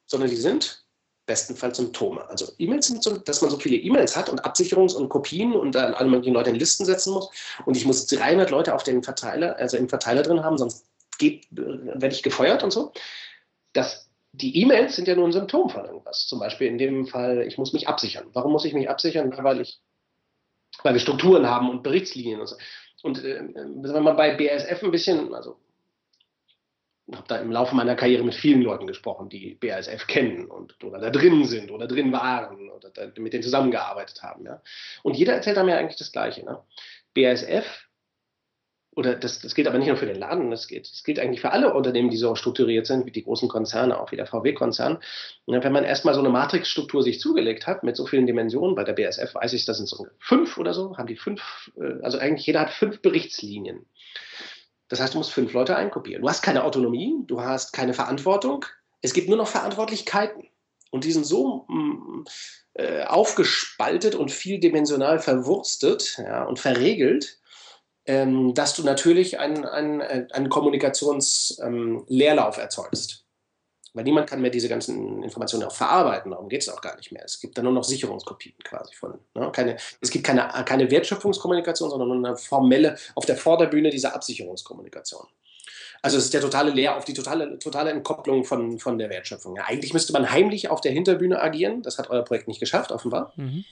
sondern die sind bestenfalls Symptome. Also E-Mails sind so, dass man so viele E-Mails hat und Absicherungs- und Kopien und dann alle möglichen Leute in Listen setzen muss. Und ich muss 300 Leute auf den Verteiler, also im Verteiler drin haben, sonst werde ich gefeuert und so. Das, die E-Mails sind ja nur ein Symptom von irgendwas. Zum Beispiel in dem Fall, ich muss mich absichern. Warum muss ich mich absichern? Weil ich, weil wir Strukturen haben und Berichtslinien und so. Und äh, wenn man bei BASF ein bisschen, also habe da im Laufe meiner Karriere mit vielen Leuten gesprochen, die BASF kennen und oder da drin sind oder drin waren oder da, mit denen zusammengearbeitet haben. Ja. Und jeder erzählt da mir eigentlich das Gleiche. Ne? BASF oder das, das gilt aber nicht nur für den Laden, das gilt, das gilt eigentlich für alle Unternehmen, die so strukturiert sind, wie die großen Konzerne, auch wie der VW-Konzern. Wenn man erstmal so eine Matrixstruktur sich zugelegt hat, mit so vielen Dimensionen, bei der BSF weiß ich, das sind so fünf oder so, haben die fünf, äh, also eigentlich jeder hat fünf Berichtslinien. Das heißt, du musst fünf Leute einkopieren. Du hast keine Autonomie, du hast keine Verantwortung, es gibt nur noch Verantwortlichkeiten. Und die sind so mm, äh, aufgespaltet und vieldimensional verwurstet ja, und verregelt, ähm, dass du natürlich einen, einen, einen Kommunikationsleerlauf ähm, erzeugst. Weil niemand kann mehr diese ganzen Informationen auch verarbeiten, darum geht es auch gar nicht mehr. Es gibt dann nur noch Sicherungskopien quasi von. Ne? Keine, es gibt keine, keine Wertschöpfungskommunikation, sondern nur eine formelle, auf der Vorderbühne dieser Absicherungskommunikation. Also es ist der totale Leer auf die totale, totale Entkopplung von, von der Wertschöpfung. Ja, eigentlich müsste man heimlich auf der Hinterbühne agieren. Das hat euer Projekt nicht geschafft, offenbar. Mhm.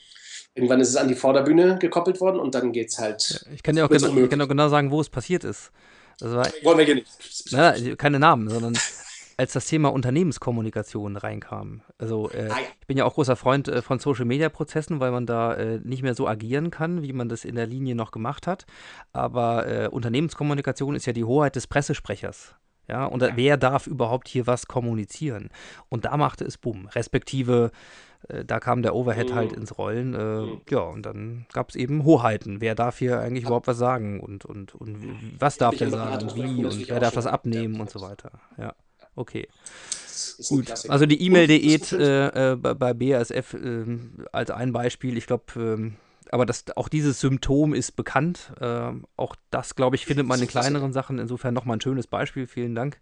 Irgendwann ist es an die Vorderbühne gekoppelt worden und dann geht es halt. Ich kann dir auch, genau, kann auch genau sagen, wo es passiert ist. War, Wollen wir hier nicht. Na, keine Namen, sondern als das Thema Unternehmenskommunikation reinkam. Also äh, ah, ja. ich bin ja auch großer Freund äh, von Social-Media-Prozessen, weil man da äh, nicht mehr so agieren kann, wie man das in der Linie noch gemacht hat. Aber äh, Unternehmenskommunikation ist ja die Hoheit des Pressesprechers. Ja, und ja. wer darf überhaupt hier was kommunizieren? Und da machte es Bumm, respektive äh, da kam der Overhead halt mhm. halt ins Rollen. Äh, mhm. Ja, und dann gab es eben Hoheiten. Wer darf hier eigentlich überhaupt was sagen und, und, und was darf der sagen und wie und wer darf das abnehmen und so weiter. Ja, okay. Gut, also die E-Mail-Diät äh, äh, bei, bei BASF äh, als ein Beispiel, ich glaube, ähm, aber das, auch dieses Symptom ist bekannt. Äh, auch das, glaube ich, findet man in kleineren Sachen. Insofern nochmal ein schönes Beispiel. Vielen Dank.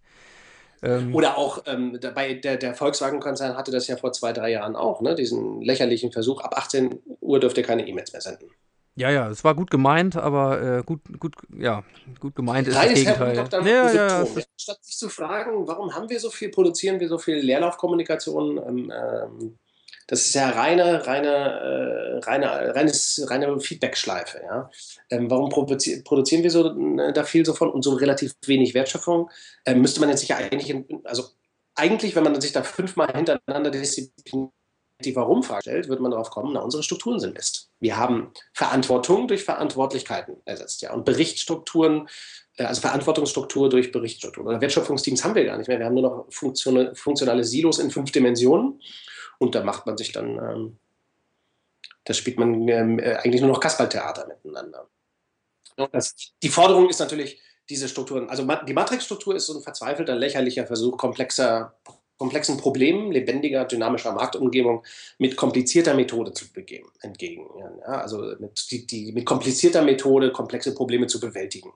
Ähm, Oder auch ähm, dabei, der, der Volkswagen-Konzern hatte das ja vor zwei, drei Jahren auch, ne? diesen lächerlichen Versuch, ab 18 Uhr dürft ihr keine E-Mails mehr senden. Ja, ja, es war gut gemeint, aber äh, gut, gut, ja, gut gemeint ist Reines das Gegenteil. Dann ja, ja, ja, Statt sich zu fragen, warum haben wir so viel, produzieren wir so viel Leerlaufkommunikation, ähm, ähm, das ist ja reine, reine, äh, reine, reines, reine Feedback-Schleife. Ja? Ähm, warum produzieren wir so äh, da viel so von und so relativ wenig Wertschöpfung? Ähm, müsste man jetzt sicher eigentlich, in, also eigentlich, wenn man sich da fünfmal hintereinander diszipliniert die Warum-Frage stellt, wird man darauf kommen, na, unsere Strukturen sind Mist. Wir haben Verantwortung durch Verantwortlichkeiten ersetzt, ja. Und Berichtsstrukturen, äh, also Verantwortungsstruktur durch Berichtsstruktur. Oder Wertschöpfungsteams haben wir gar nicht mehr. Wir haben nur noch funktionale Silos in fünf Dimensionen. Und da macht man sich dann, ähm, da spielt man ähm, äh, eigentlich nur noch Kasperltheater miteinander. Das, die Forderung ist natürlich, diese Strukturen, also die Matrixstruktur ist so ein verzweifelter, lächerlicher Versuch, komplexer, komplexen Problemen, lebendiger, dynamischer Marktumgebung mit komplizierter Methode zu begeben, entgegen. Ja, also mit, die, die, mit komplizierter Methode komplexe Probleme zu bewältigen.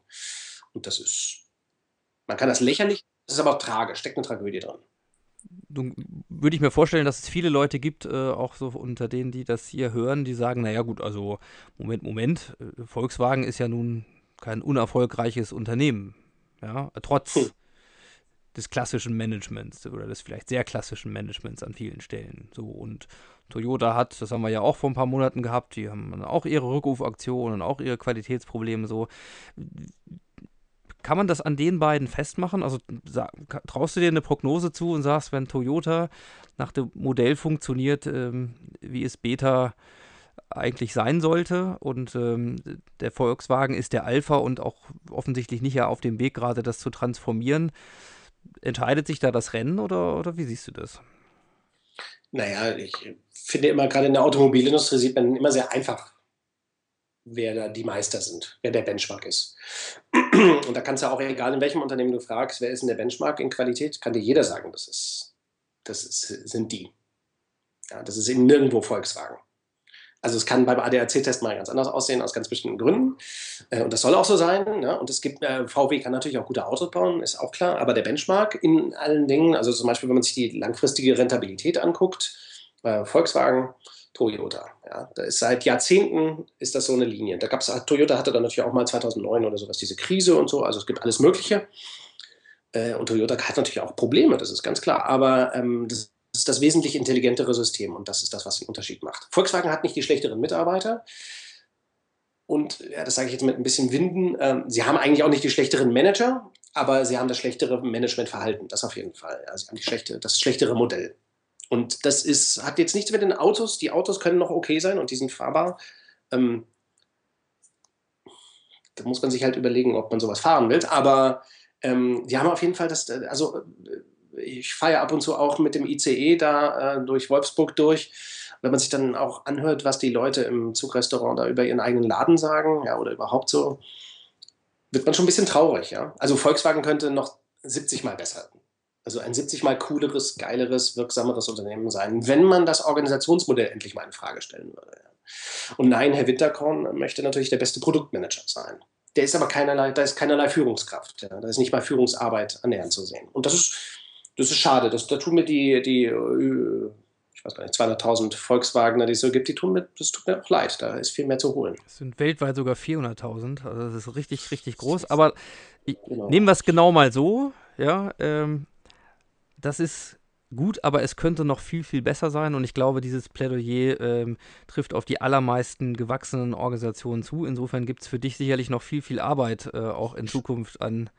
Und das ist, man kann das lächerlich, das ist aber auch tragisch, steckt eine Tragödie drin würde ich mir vorstellen, dass es viele Leute gibt, äh, auch so unter denen, die das hier hören, die sagen, naja gut, also Moment, Moment, äh, Volkswagen ist ja nun kein unerfolgreiches Unternehmen. Ja, trotz hm. Des klassischen Managements oder des vielleicht sehr klassischen Managements an vielen Stellen. So und Toyota hat, das haben wir ja auch vor ein paar Monaten gehabt, die haben auch ihre Rückrufaktionen, auch ihre Qualitätsprobleme so kann man das an den beiden festmachen? Also traust du dir eine Prognose zu und sagst, wenn Toyota nach dem Modell funktioniert, ähm, wie es Beta eigentlich sein sollte und ähm, der Volkswagen ist der Alpha und auch offensichtlich nicht ja auf dem Weg gerade das zu transformieren. Entscheidet sich da das Rennen oder, oder wie siehst du das? Naja, ich finde immer gerade in der Automobilindustrie sieht man immer sehr einfach wer da die Meister sind, wer der Benchmark ist. Und da kannst du auch, egal in welchem Unternehmen du fragst, wer ist denn der Benchmark in Qualität, kann dir jeder sagen, das, ist, das ist, sind die. Ja, das ist eben nirgendwo Volkswagen. Also es kann beim ADAC-Test mal ganz anders aussehen, aus ganz bestimmten Gründen. Äh, und das soll auch so sein. Ne? Und es gibt, äh, VW kann natürlich auch gute Autos bauen, ist auch klar. Aber der Benchmark in allen Dingen, also zum Beispiel, wenn man sich die langfristige Rentabilität anguckt, äh, Volkswagen, Toyota. Ja, da ist seit Jahrzehnten ist das so eine Linie. Da gab's, Toyota hatte dann natürlich auch mal 2009 oder sowas diese Krise und so. Also es gibt alles Mögliche. Äh, und Toyota hat natürlich auch Probleme, das ist ganz klar. Aber ähm, das ist das wesentlich intelligentere System und das ist das, was den Unterschied macht. Volkswagen hat nicht die schlechteren Mitarbeiter. Und ja, das sage ich jetzt mit ein bisschen Winden. Ähm, sie haben eigentlich auch nicht die schlechteren Manager, aber sie haben das schlechtere Managementverhalten, das auf jeden Fall. Ja, sie haben die schlechte, das schlechtere Modell. Und das ist, hat jetzt nichts mit den Autos. Die Autos können noch okay sein und die sind fahrbar. Ähm, da muss man sich halt überlegen, ob man sowas fahren will. Aber ähm, die haben auf jeden Fall das, also ich fahre ab und zu auch mit dem ICE da äh, durch Wolfsburg durch. Wenn man sich dann auch anhört, was die Leute im Zugrestaurant da über ihren eigenen Laden sagen, ja, oder überhaupt so, wird man schon ein bisschen traurig, ja. Also Volkswagen könnte noch 70 Mal besser also ein 70 mal cooleres, geileres, wirksameres Unternehmen sein, wenn man das Organisationsmodell endlich mal in Frage stellen würde. Und nein, Herr Winterkorn möchte natürlich der beste Produktmanager sein. Der ist aber keinerlei, da ist keinerlei Führungskraft. Ja. Da ist nicht mal Führungsarbeit annähernd zu sehen. Und das ist, das ist schade. Das, da tun mir die, die äh, ich weiß gar nicht, 200.000 Volkswagener, die es so gibt, die tun mir, das tut mir auch leid. Da ist viel mehr zu holen. Es sind weltweit sogar 400.000. Also das ist richtig, richtig groß. Aber genau. nehmen wir es genau mal so. Ja, ähm, das ist gut, aber es könnte noch viel, viel besser sein. Und ich glaube, dieses Plädoyer ähm, trifft auf die allermeisten gewachsenen Organisationen zu. Insofern gibt es für dich sicherlich noch viel, viel Arbeit äh, auch in Zukunft an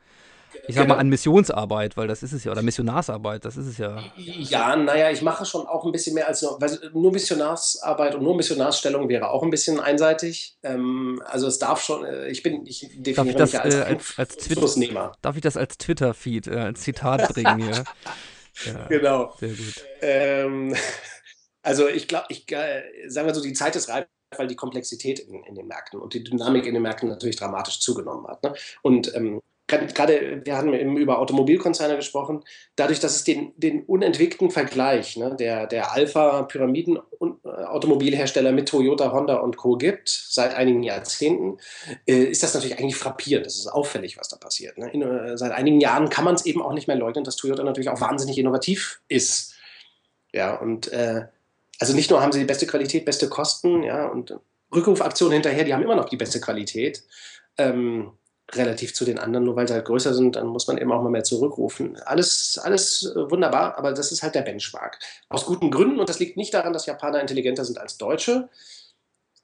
ich sag genau. mal, an Missionsarbeit, weil das ist es ja, oder Missionarsarbeit, das ist es ja. Ja, naja, ich mache schon auch ein bisschen mehr als nur, weil nur Missionarsarbeit und nur Missionarsstellung wäre auch ein bisschen einseitig. Ähm, also es darf schon, äh, ich bin, ich definiere mich als, äh, als, als Twitter, Darf ich das als Twitter-Feed, äh, als Zitat bringen hier? ja, genau. Sehr gut. Ähm, also ich glaube, ich äh, sagen wir so, die Zeit ist reif weil die Komplexität in, in, den Märkten und die Dynamik in den Märkten natürlich dramatisch zugenommen hat. Ne? Und ähm, gerade, wir hatten eben über Automobilkonzerne gesprochen, dadurch, dass es den, den unentwickelten Vergleich ne, der, der Alpha-Pyramiden-Automobilhersteller mit Toyota, Honda und Co. gibt, seit einigen Jahrzehnten, äh, ist das natürlich eigentlich frappierend. Das ist auffällig, was da passiert. Ne? In, äh, seit einigen Jahren kann man es eben auch nicht mehr leugnen, dass Toyota natürlich auch wahnsinnig innovativ ist. Ja, und äh, also nicht nur haben sie die beste Qualität, beste Kosten, ja, und Rückrufaktionen hinterher, die haben immer noch die beste Qualität. Ähm, relativ zu den anderen, nur weil sie halt größer sind, dann muss man eben auch mal mehr zurückrufen. Alles, alles äh, wunderbar, aber das ist halt der Benchmark. Aus guten Gründen, und das liegt nicht daran, dass Japaner intelligenter sind als Deutsche,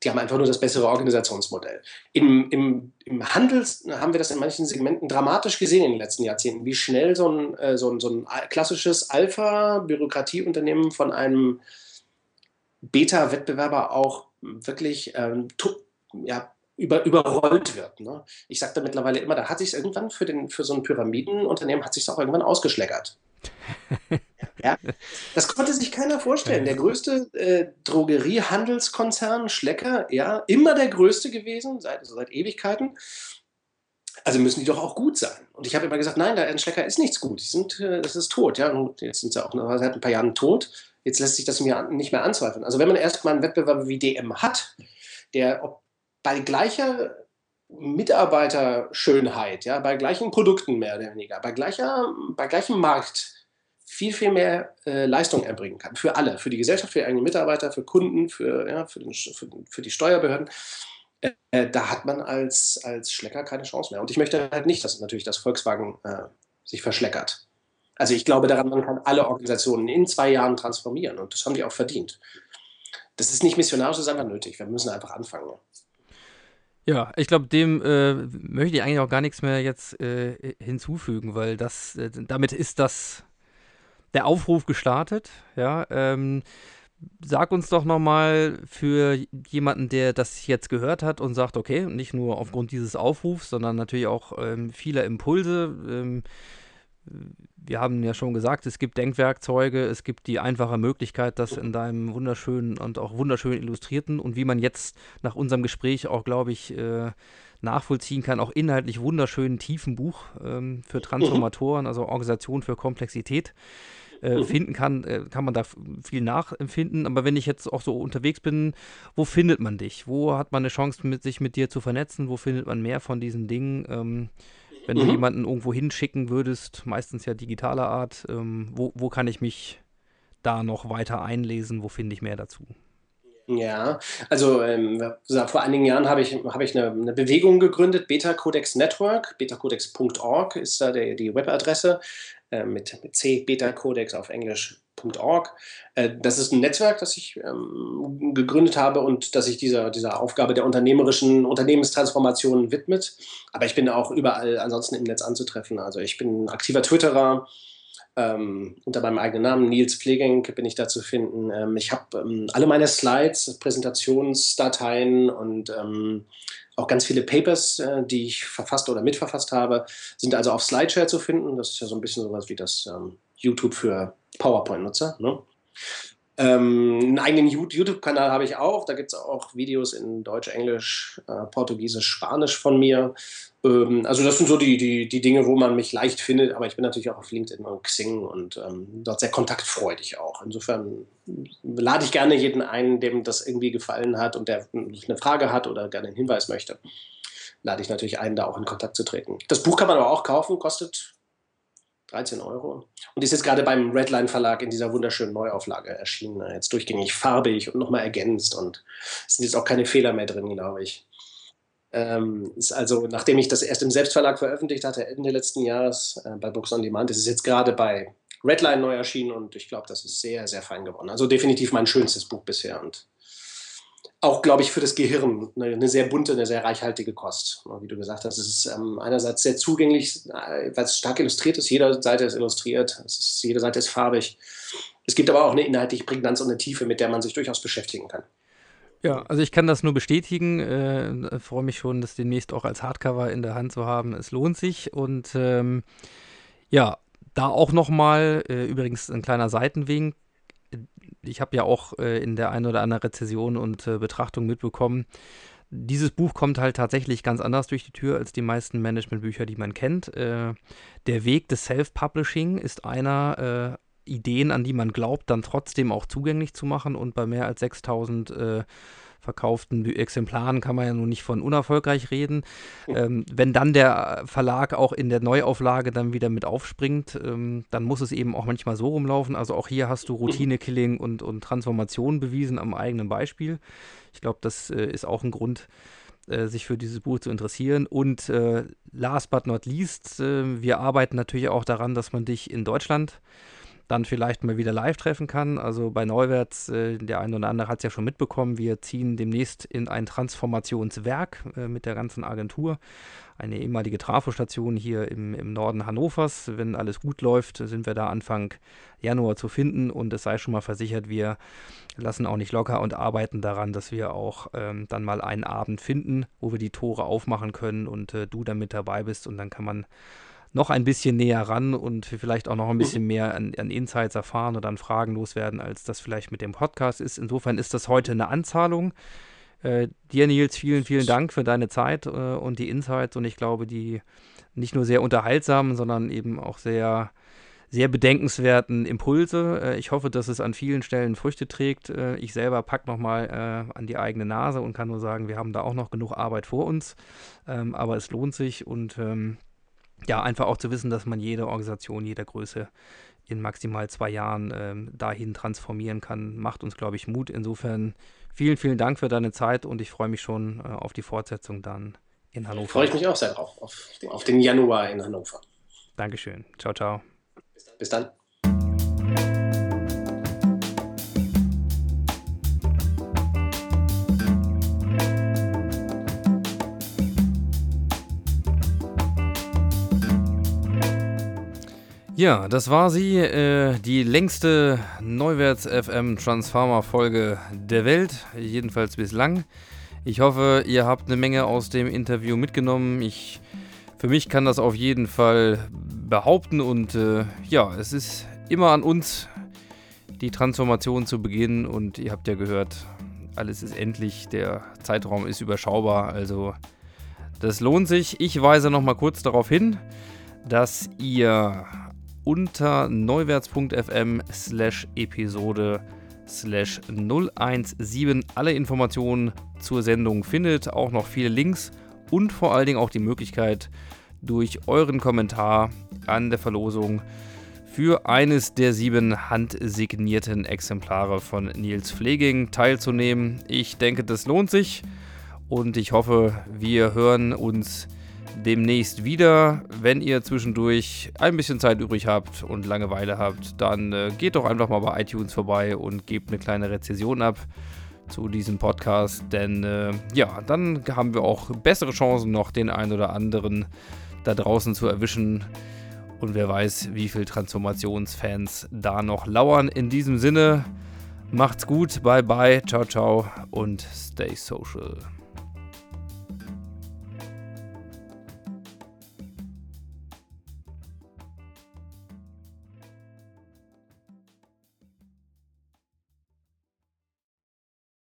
die haben einfach nur das bessere Organisationsmodell. Im, im, Im Handel haben wir das in manchen Segmenten dramatisch gesehen in den letzten Jahrzehnten, wie schnell so ein, äh, so ein, so ein klassisches Alpha-Bürokratieunternehmen von einem Beta-Wettbewerber auch wirklich ähm, ja, über, überrollt wird. Ne? Ich sage da mittlerweile immer, da hat sich irgendwann für, den, für so ein Pyramidenunternehmen hat sich auch irgendwann ausgeschleckert. ja, das konnte sich keiner vorstellen. Der größte äh, Drogeriehandelskonzern Schlecker, ja, immer der größte gewesen, seit, also seit Ewigkeiten. Also müssen die doch auch gut sein. Und ich habe immer gesagt, nein, der Schlecker ist nichts gut. Die sind, äh, das ist tot. Ja, und jetzt sind sie auch seit ein paar Jahren tot. Jetzt lässt sich das mir nicht mehr anzweifeln. Also wenn man erstmal einen Wettbewerb wie DM hat, der, ob bei gleicher Mitarbeiterschönheit, ja, bei gleichen Produkten mehr oder weniger, bei, gleicher, bei gleichem Markt viel, viel mehr äh, Leistung erbringen kann. Für alle, für die Gesellschaft, für die eigenen Mitarbeiter, für Kunden, für, ja, für, den, für, für die Steuerbehörden. Äh, da hat man als, als Schlecker keine Chance mehr. Und ich möchte halt nicht, dass natürlich das Volkswagen äh, sich verschleckert. Also ich glaube daran, man kann alle Organisationen in zwei Jahren transformieren und das haben die auch verdient. Das ist nicht missionarisch, das ist einfach nötig. Wir müssen einfach anfangen. Ja, ich glaube, dem äh, möchte ich eigentlich auch gar nichts mehr jetzt äh, hinzufügen, weil das, äh, damit ist das der Aufruf gestartet. Ja, ähm, sag uns doch nochmal für jemanden, der das jetzt gehört hat und sagt, okay, nicht nur aufgrund dieses Aufrufs, sondern natürlich auch ähm, vieler Impulse. Ähm, wir haben ja schon gesagt, es gibt Denkwerkzeuge, es gibt die einfache Möglichkeit, das in deinem wunderschönen und auch wunderschön illustrierten und wie man jetzt nach unserem Gespräch auch, glaube ich, äh, nachvollziehen kann, auch inhaltlich wunderschönen tiefen Buch ähm, für Transformatoren, also Organisation für Komplexität. Äh, mhm. finden kann, äh, kann man da viel nachempfinden. Aber wenn ich jetzt auch so unterwegs bin, wo findet man dich? Wo hat man eine Chance, mit, sich mit dir zu vernetzen? Wo findet man mehr von diesen Dingen? Ähm, wenn mhm. du jemanden irgendwo hinschicken würdest, meistens ja digitaler Art, ähm, wo, wo kann ich mich da noch weiter einlesen? Wo finde ich mehr dazu? Ja, also ähm, vor einigen Jahren habe ich, hab ich eine, eine, Bewegung gegründet, Beta Codex Network, betacodex.org ist da der, die Webadresse äh, mit, mit C, Beta Codex auf Englisch Äh, das ist ein Netzwerk, das ich ähm, gegründet habe und das sich dieser, dieser Aufgabe der unternehmerischen Unternehmenstransformation widmet. Aber ich bin auch überall ansonsten im Netz anzutreffen. Also ich bin aktiver Twitterer, ähm, unter meinem eigenen Namen, Nils Pflegenk, bin ich da zu finden. Ähm, ich habe ähm, alle meine Slides, Präsentationsdateien und ähm, auch ganz viele Papers, äh, die ich verfasst oder mitverfasst habe, sind also auf Slideshare zu finden. Das ist ja so ein bisschen sowas wie das YouTube für PowerPoint-Nutzer. Ne? Ähm, einen eigenen YouTube-Kanal habe ich auch. Da gibt es auch Videos in Deutsch, Englisch, äh, Portugiesisch, Spanisch von mir. Ähm, also das sind so die, die, die Dinge, wo man mich leicht findet. Aber ich bin natürlich auch auf LinkedIn und Xing und ähm, dort sehr kontaktfreudig auch. Insofern lade ich gerne jeden ein, dem das irgendwie gefallen hat und der eine Frage hat oder gerne einen Hinweis möchte. Lade ich natürlich ein, da auch in Kontakt zu treten. Das Buch kann man aber auch kaufen, kostet 13 Euro. Und ist jetzt gerade beim Redline Verlag in dieser wunderschönen Neuauflage erschienen. Jetzt durchgängig farbig und nochmal ergänzt und es sind jetzt auch keine Fehler mehr drin, glaube ich. Ähm, ist also, nachdem ich das erst im Selbstverlag veröffentlicht hatte, Ende letzten Jahres äh, bei Books on Demand, ist es jetzt gerade bei Redline neu erschienen und ich glaube, das ist sehr, sehr fein geworden. Also definitiv mein schönstes Buch bisher und auch, glaube ich, für das Gehirn eine, eine, sehr bunte, eine sehr reichhaltige Kost. Wie du gesagt hast, es ist ähm, einerseits sehr zugänglich, äh, weil es stark illustriert ist. Jede Seite ist illustriert, ist, jede Seite ist farbig. Es gibt aber auch eine inhaltliche Prägnanz und eine Tiefe, mit der man sich durchaus beschäftigen kann. Ja, also ich kann das nur bestätigen. Äh, freue mich schon, das demnächst auch als Hardcover in der Hand zu haben. Es lohnt sich und ähm, ja, da auch nochmal, äh, übrigens ein kleiner Seitenwink, ich habe ja auch äh, in der einen oder anderen Rezession und äh, Betrachtung mitbekommen, dieses Buch kommt halt tatsächlich ganz anders durch die Tür als die meisten Managementbücher, die man kennt. Äh, der Weg des Self-Publishing ist einer äh, Ideen, an die man glaubt, dann trotzdem auch zugänglich zu machen und bei mehr als 6000 äh, verkauften Exemplaren kann man ja nun nicht von unerfolgreich reden. Ähm, wenn dann der Verlag auch in der Neuauflage dann wieder mit aufspringt, ähm, dann muss es eben auch manchmal so rumlaufen. Also auch hier hast du Routine-Killing und, und Transformation bewiesen am eigenen Beispiel. Ich glaube, das äh, ist auch ein Grund, äh, sich für dieses Buch zu interessieren. Und äh, last but not least, äh, wir arbeiten natürlich auch daran, dass man dich in Deutschland dann vielleicht mal wieder live treffen kann. Also bei Neuwärts, äh, der eine oder andere hat es ja schon mitbekommen, wir ziehen demnächst in ein Transformationswerk äh, mit der ganzen Agentur. Eine ehemalige Trafostation hier im, im Norden Hannovers. Wenn alles gut läuft, sind wir da Anfang Januar zu finden und es sei schon mal versichert, wir lassen auch nicht locker und arbeiten daran, dass wir auch ähm, dann mal einen Abend finden, wo wir die Tore aufmachen können und äh, du dann mit dabei bist und dann kann man noch ein bisschen näher ran und vielleicht auch noch ein bisschen mhm. mehr an, an, Insights erfahren oder an Fragen loswerden, als das vielleicht mit dem Podcast ist. Insofern ist das heute eine Anzahlung. Äh, dir, Nils, vielen, vielen Dank für deine Zeit äh, und die Insights und ich glaube, die nicht nur sehr unterhaltsamen, sondern eben auch sehr, sehr bedenkenswerten Impulse. Äh, ich hoffe, dass es an vielen Stellen Früchte trägt. Äh, ich selber packe nochmal äh, an die eigene Nase und kann nur sagen, wir haben da auch noch genug Arbeit vor uns, ähm, aber es lohnt sich und ähm, ja, einfach auch zu wissen, dass man jede Organisation jeder Größe in maximal zwei Jahren ähm, dahin transformieren kann, macht uns, glaube ich, Mut. Insofern vielen, vielen Dank für deine Zeit und ich freue mich schon äh, auf die Fortsetzung dann in Hannover. Freue ich mich auch sehr drauf, auf, auf den Januar in Hannover. Dankeschön. Ciao, ciao. Bis dann. Ja, das war sie, äh, die längste Neuwärts FM Transformer Folge der Welt, jedenfalls bislang. Ich hoffe, ihr habt eine Menge aus dem Interview mitgenommen. Ich, für mich kann das auf jeden Fall behaupten und äh, ja, es ist immer an uns, die Transformation zu beginnen und ihr habt ja gehört, alles ist endlich, der Zeitraum ist überschaubar, also das lohnt sich. Ich weise noch mal kurz darauf hin, dass ihr unter neuwärts.fm slash Episode slash 017 alle Informationen zur Sendung findet, auch noch viele Links und vor allen Dingen auch die Möglichkeit, durch euren Kommentar an der Verlosung für eines der sieben handsignierten Exemplare von Nils Pfleging teilzunehmen. Ich denke, das lohnt sich und ich hoffe, wir hören uns demnächst wieder. Wenn ihr zwischendurch ein bisschen Zeit übrig habt und Langeweile habt, dann äh, geht doch einfach mal bei iTunes vorbei und gebt eine kleine Rezession ab zu diesem Podcast, denn äh, ja, dann haben wir auch bessere Chancen noch den einen oder anderen da draußen zu erwischen. Und wer weiß, wie viele Transformationsfans da noch lauern. In diesem Sinne, macht's gut, bye bye, ciao, ciao und stay social.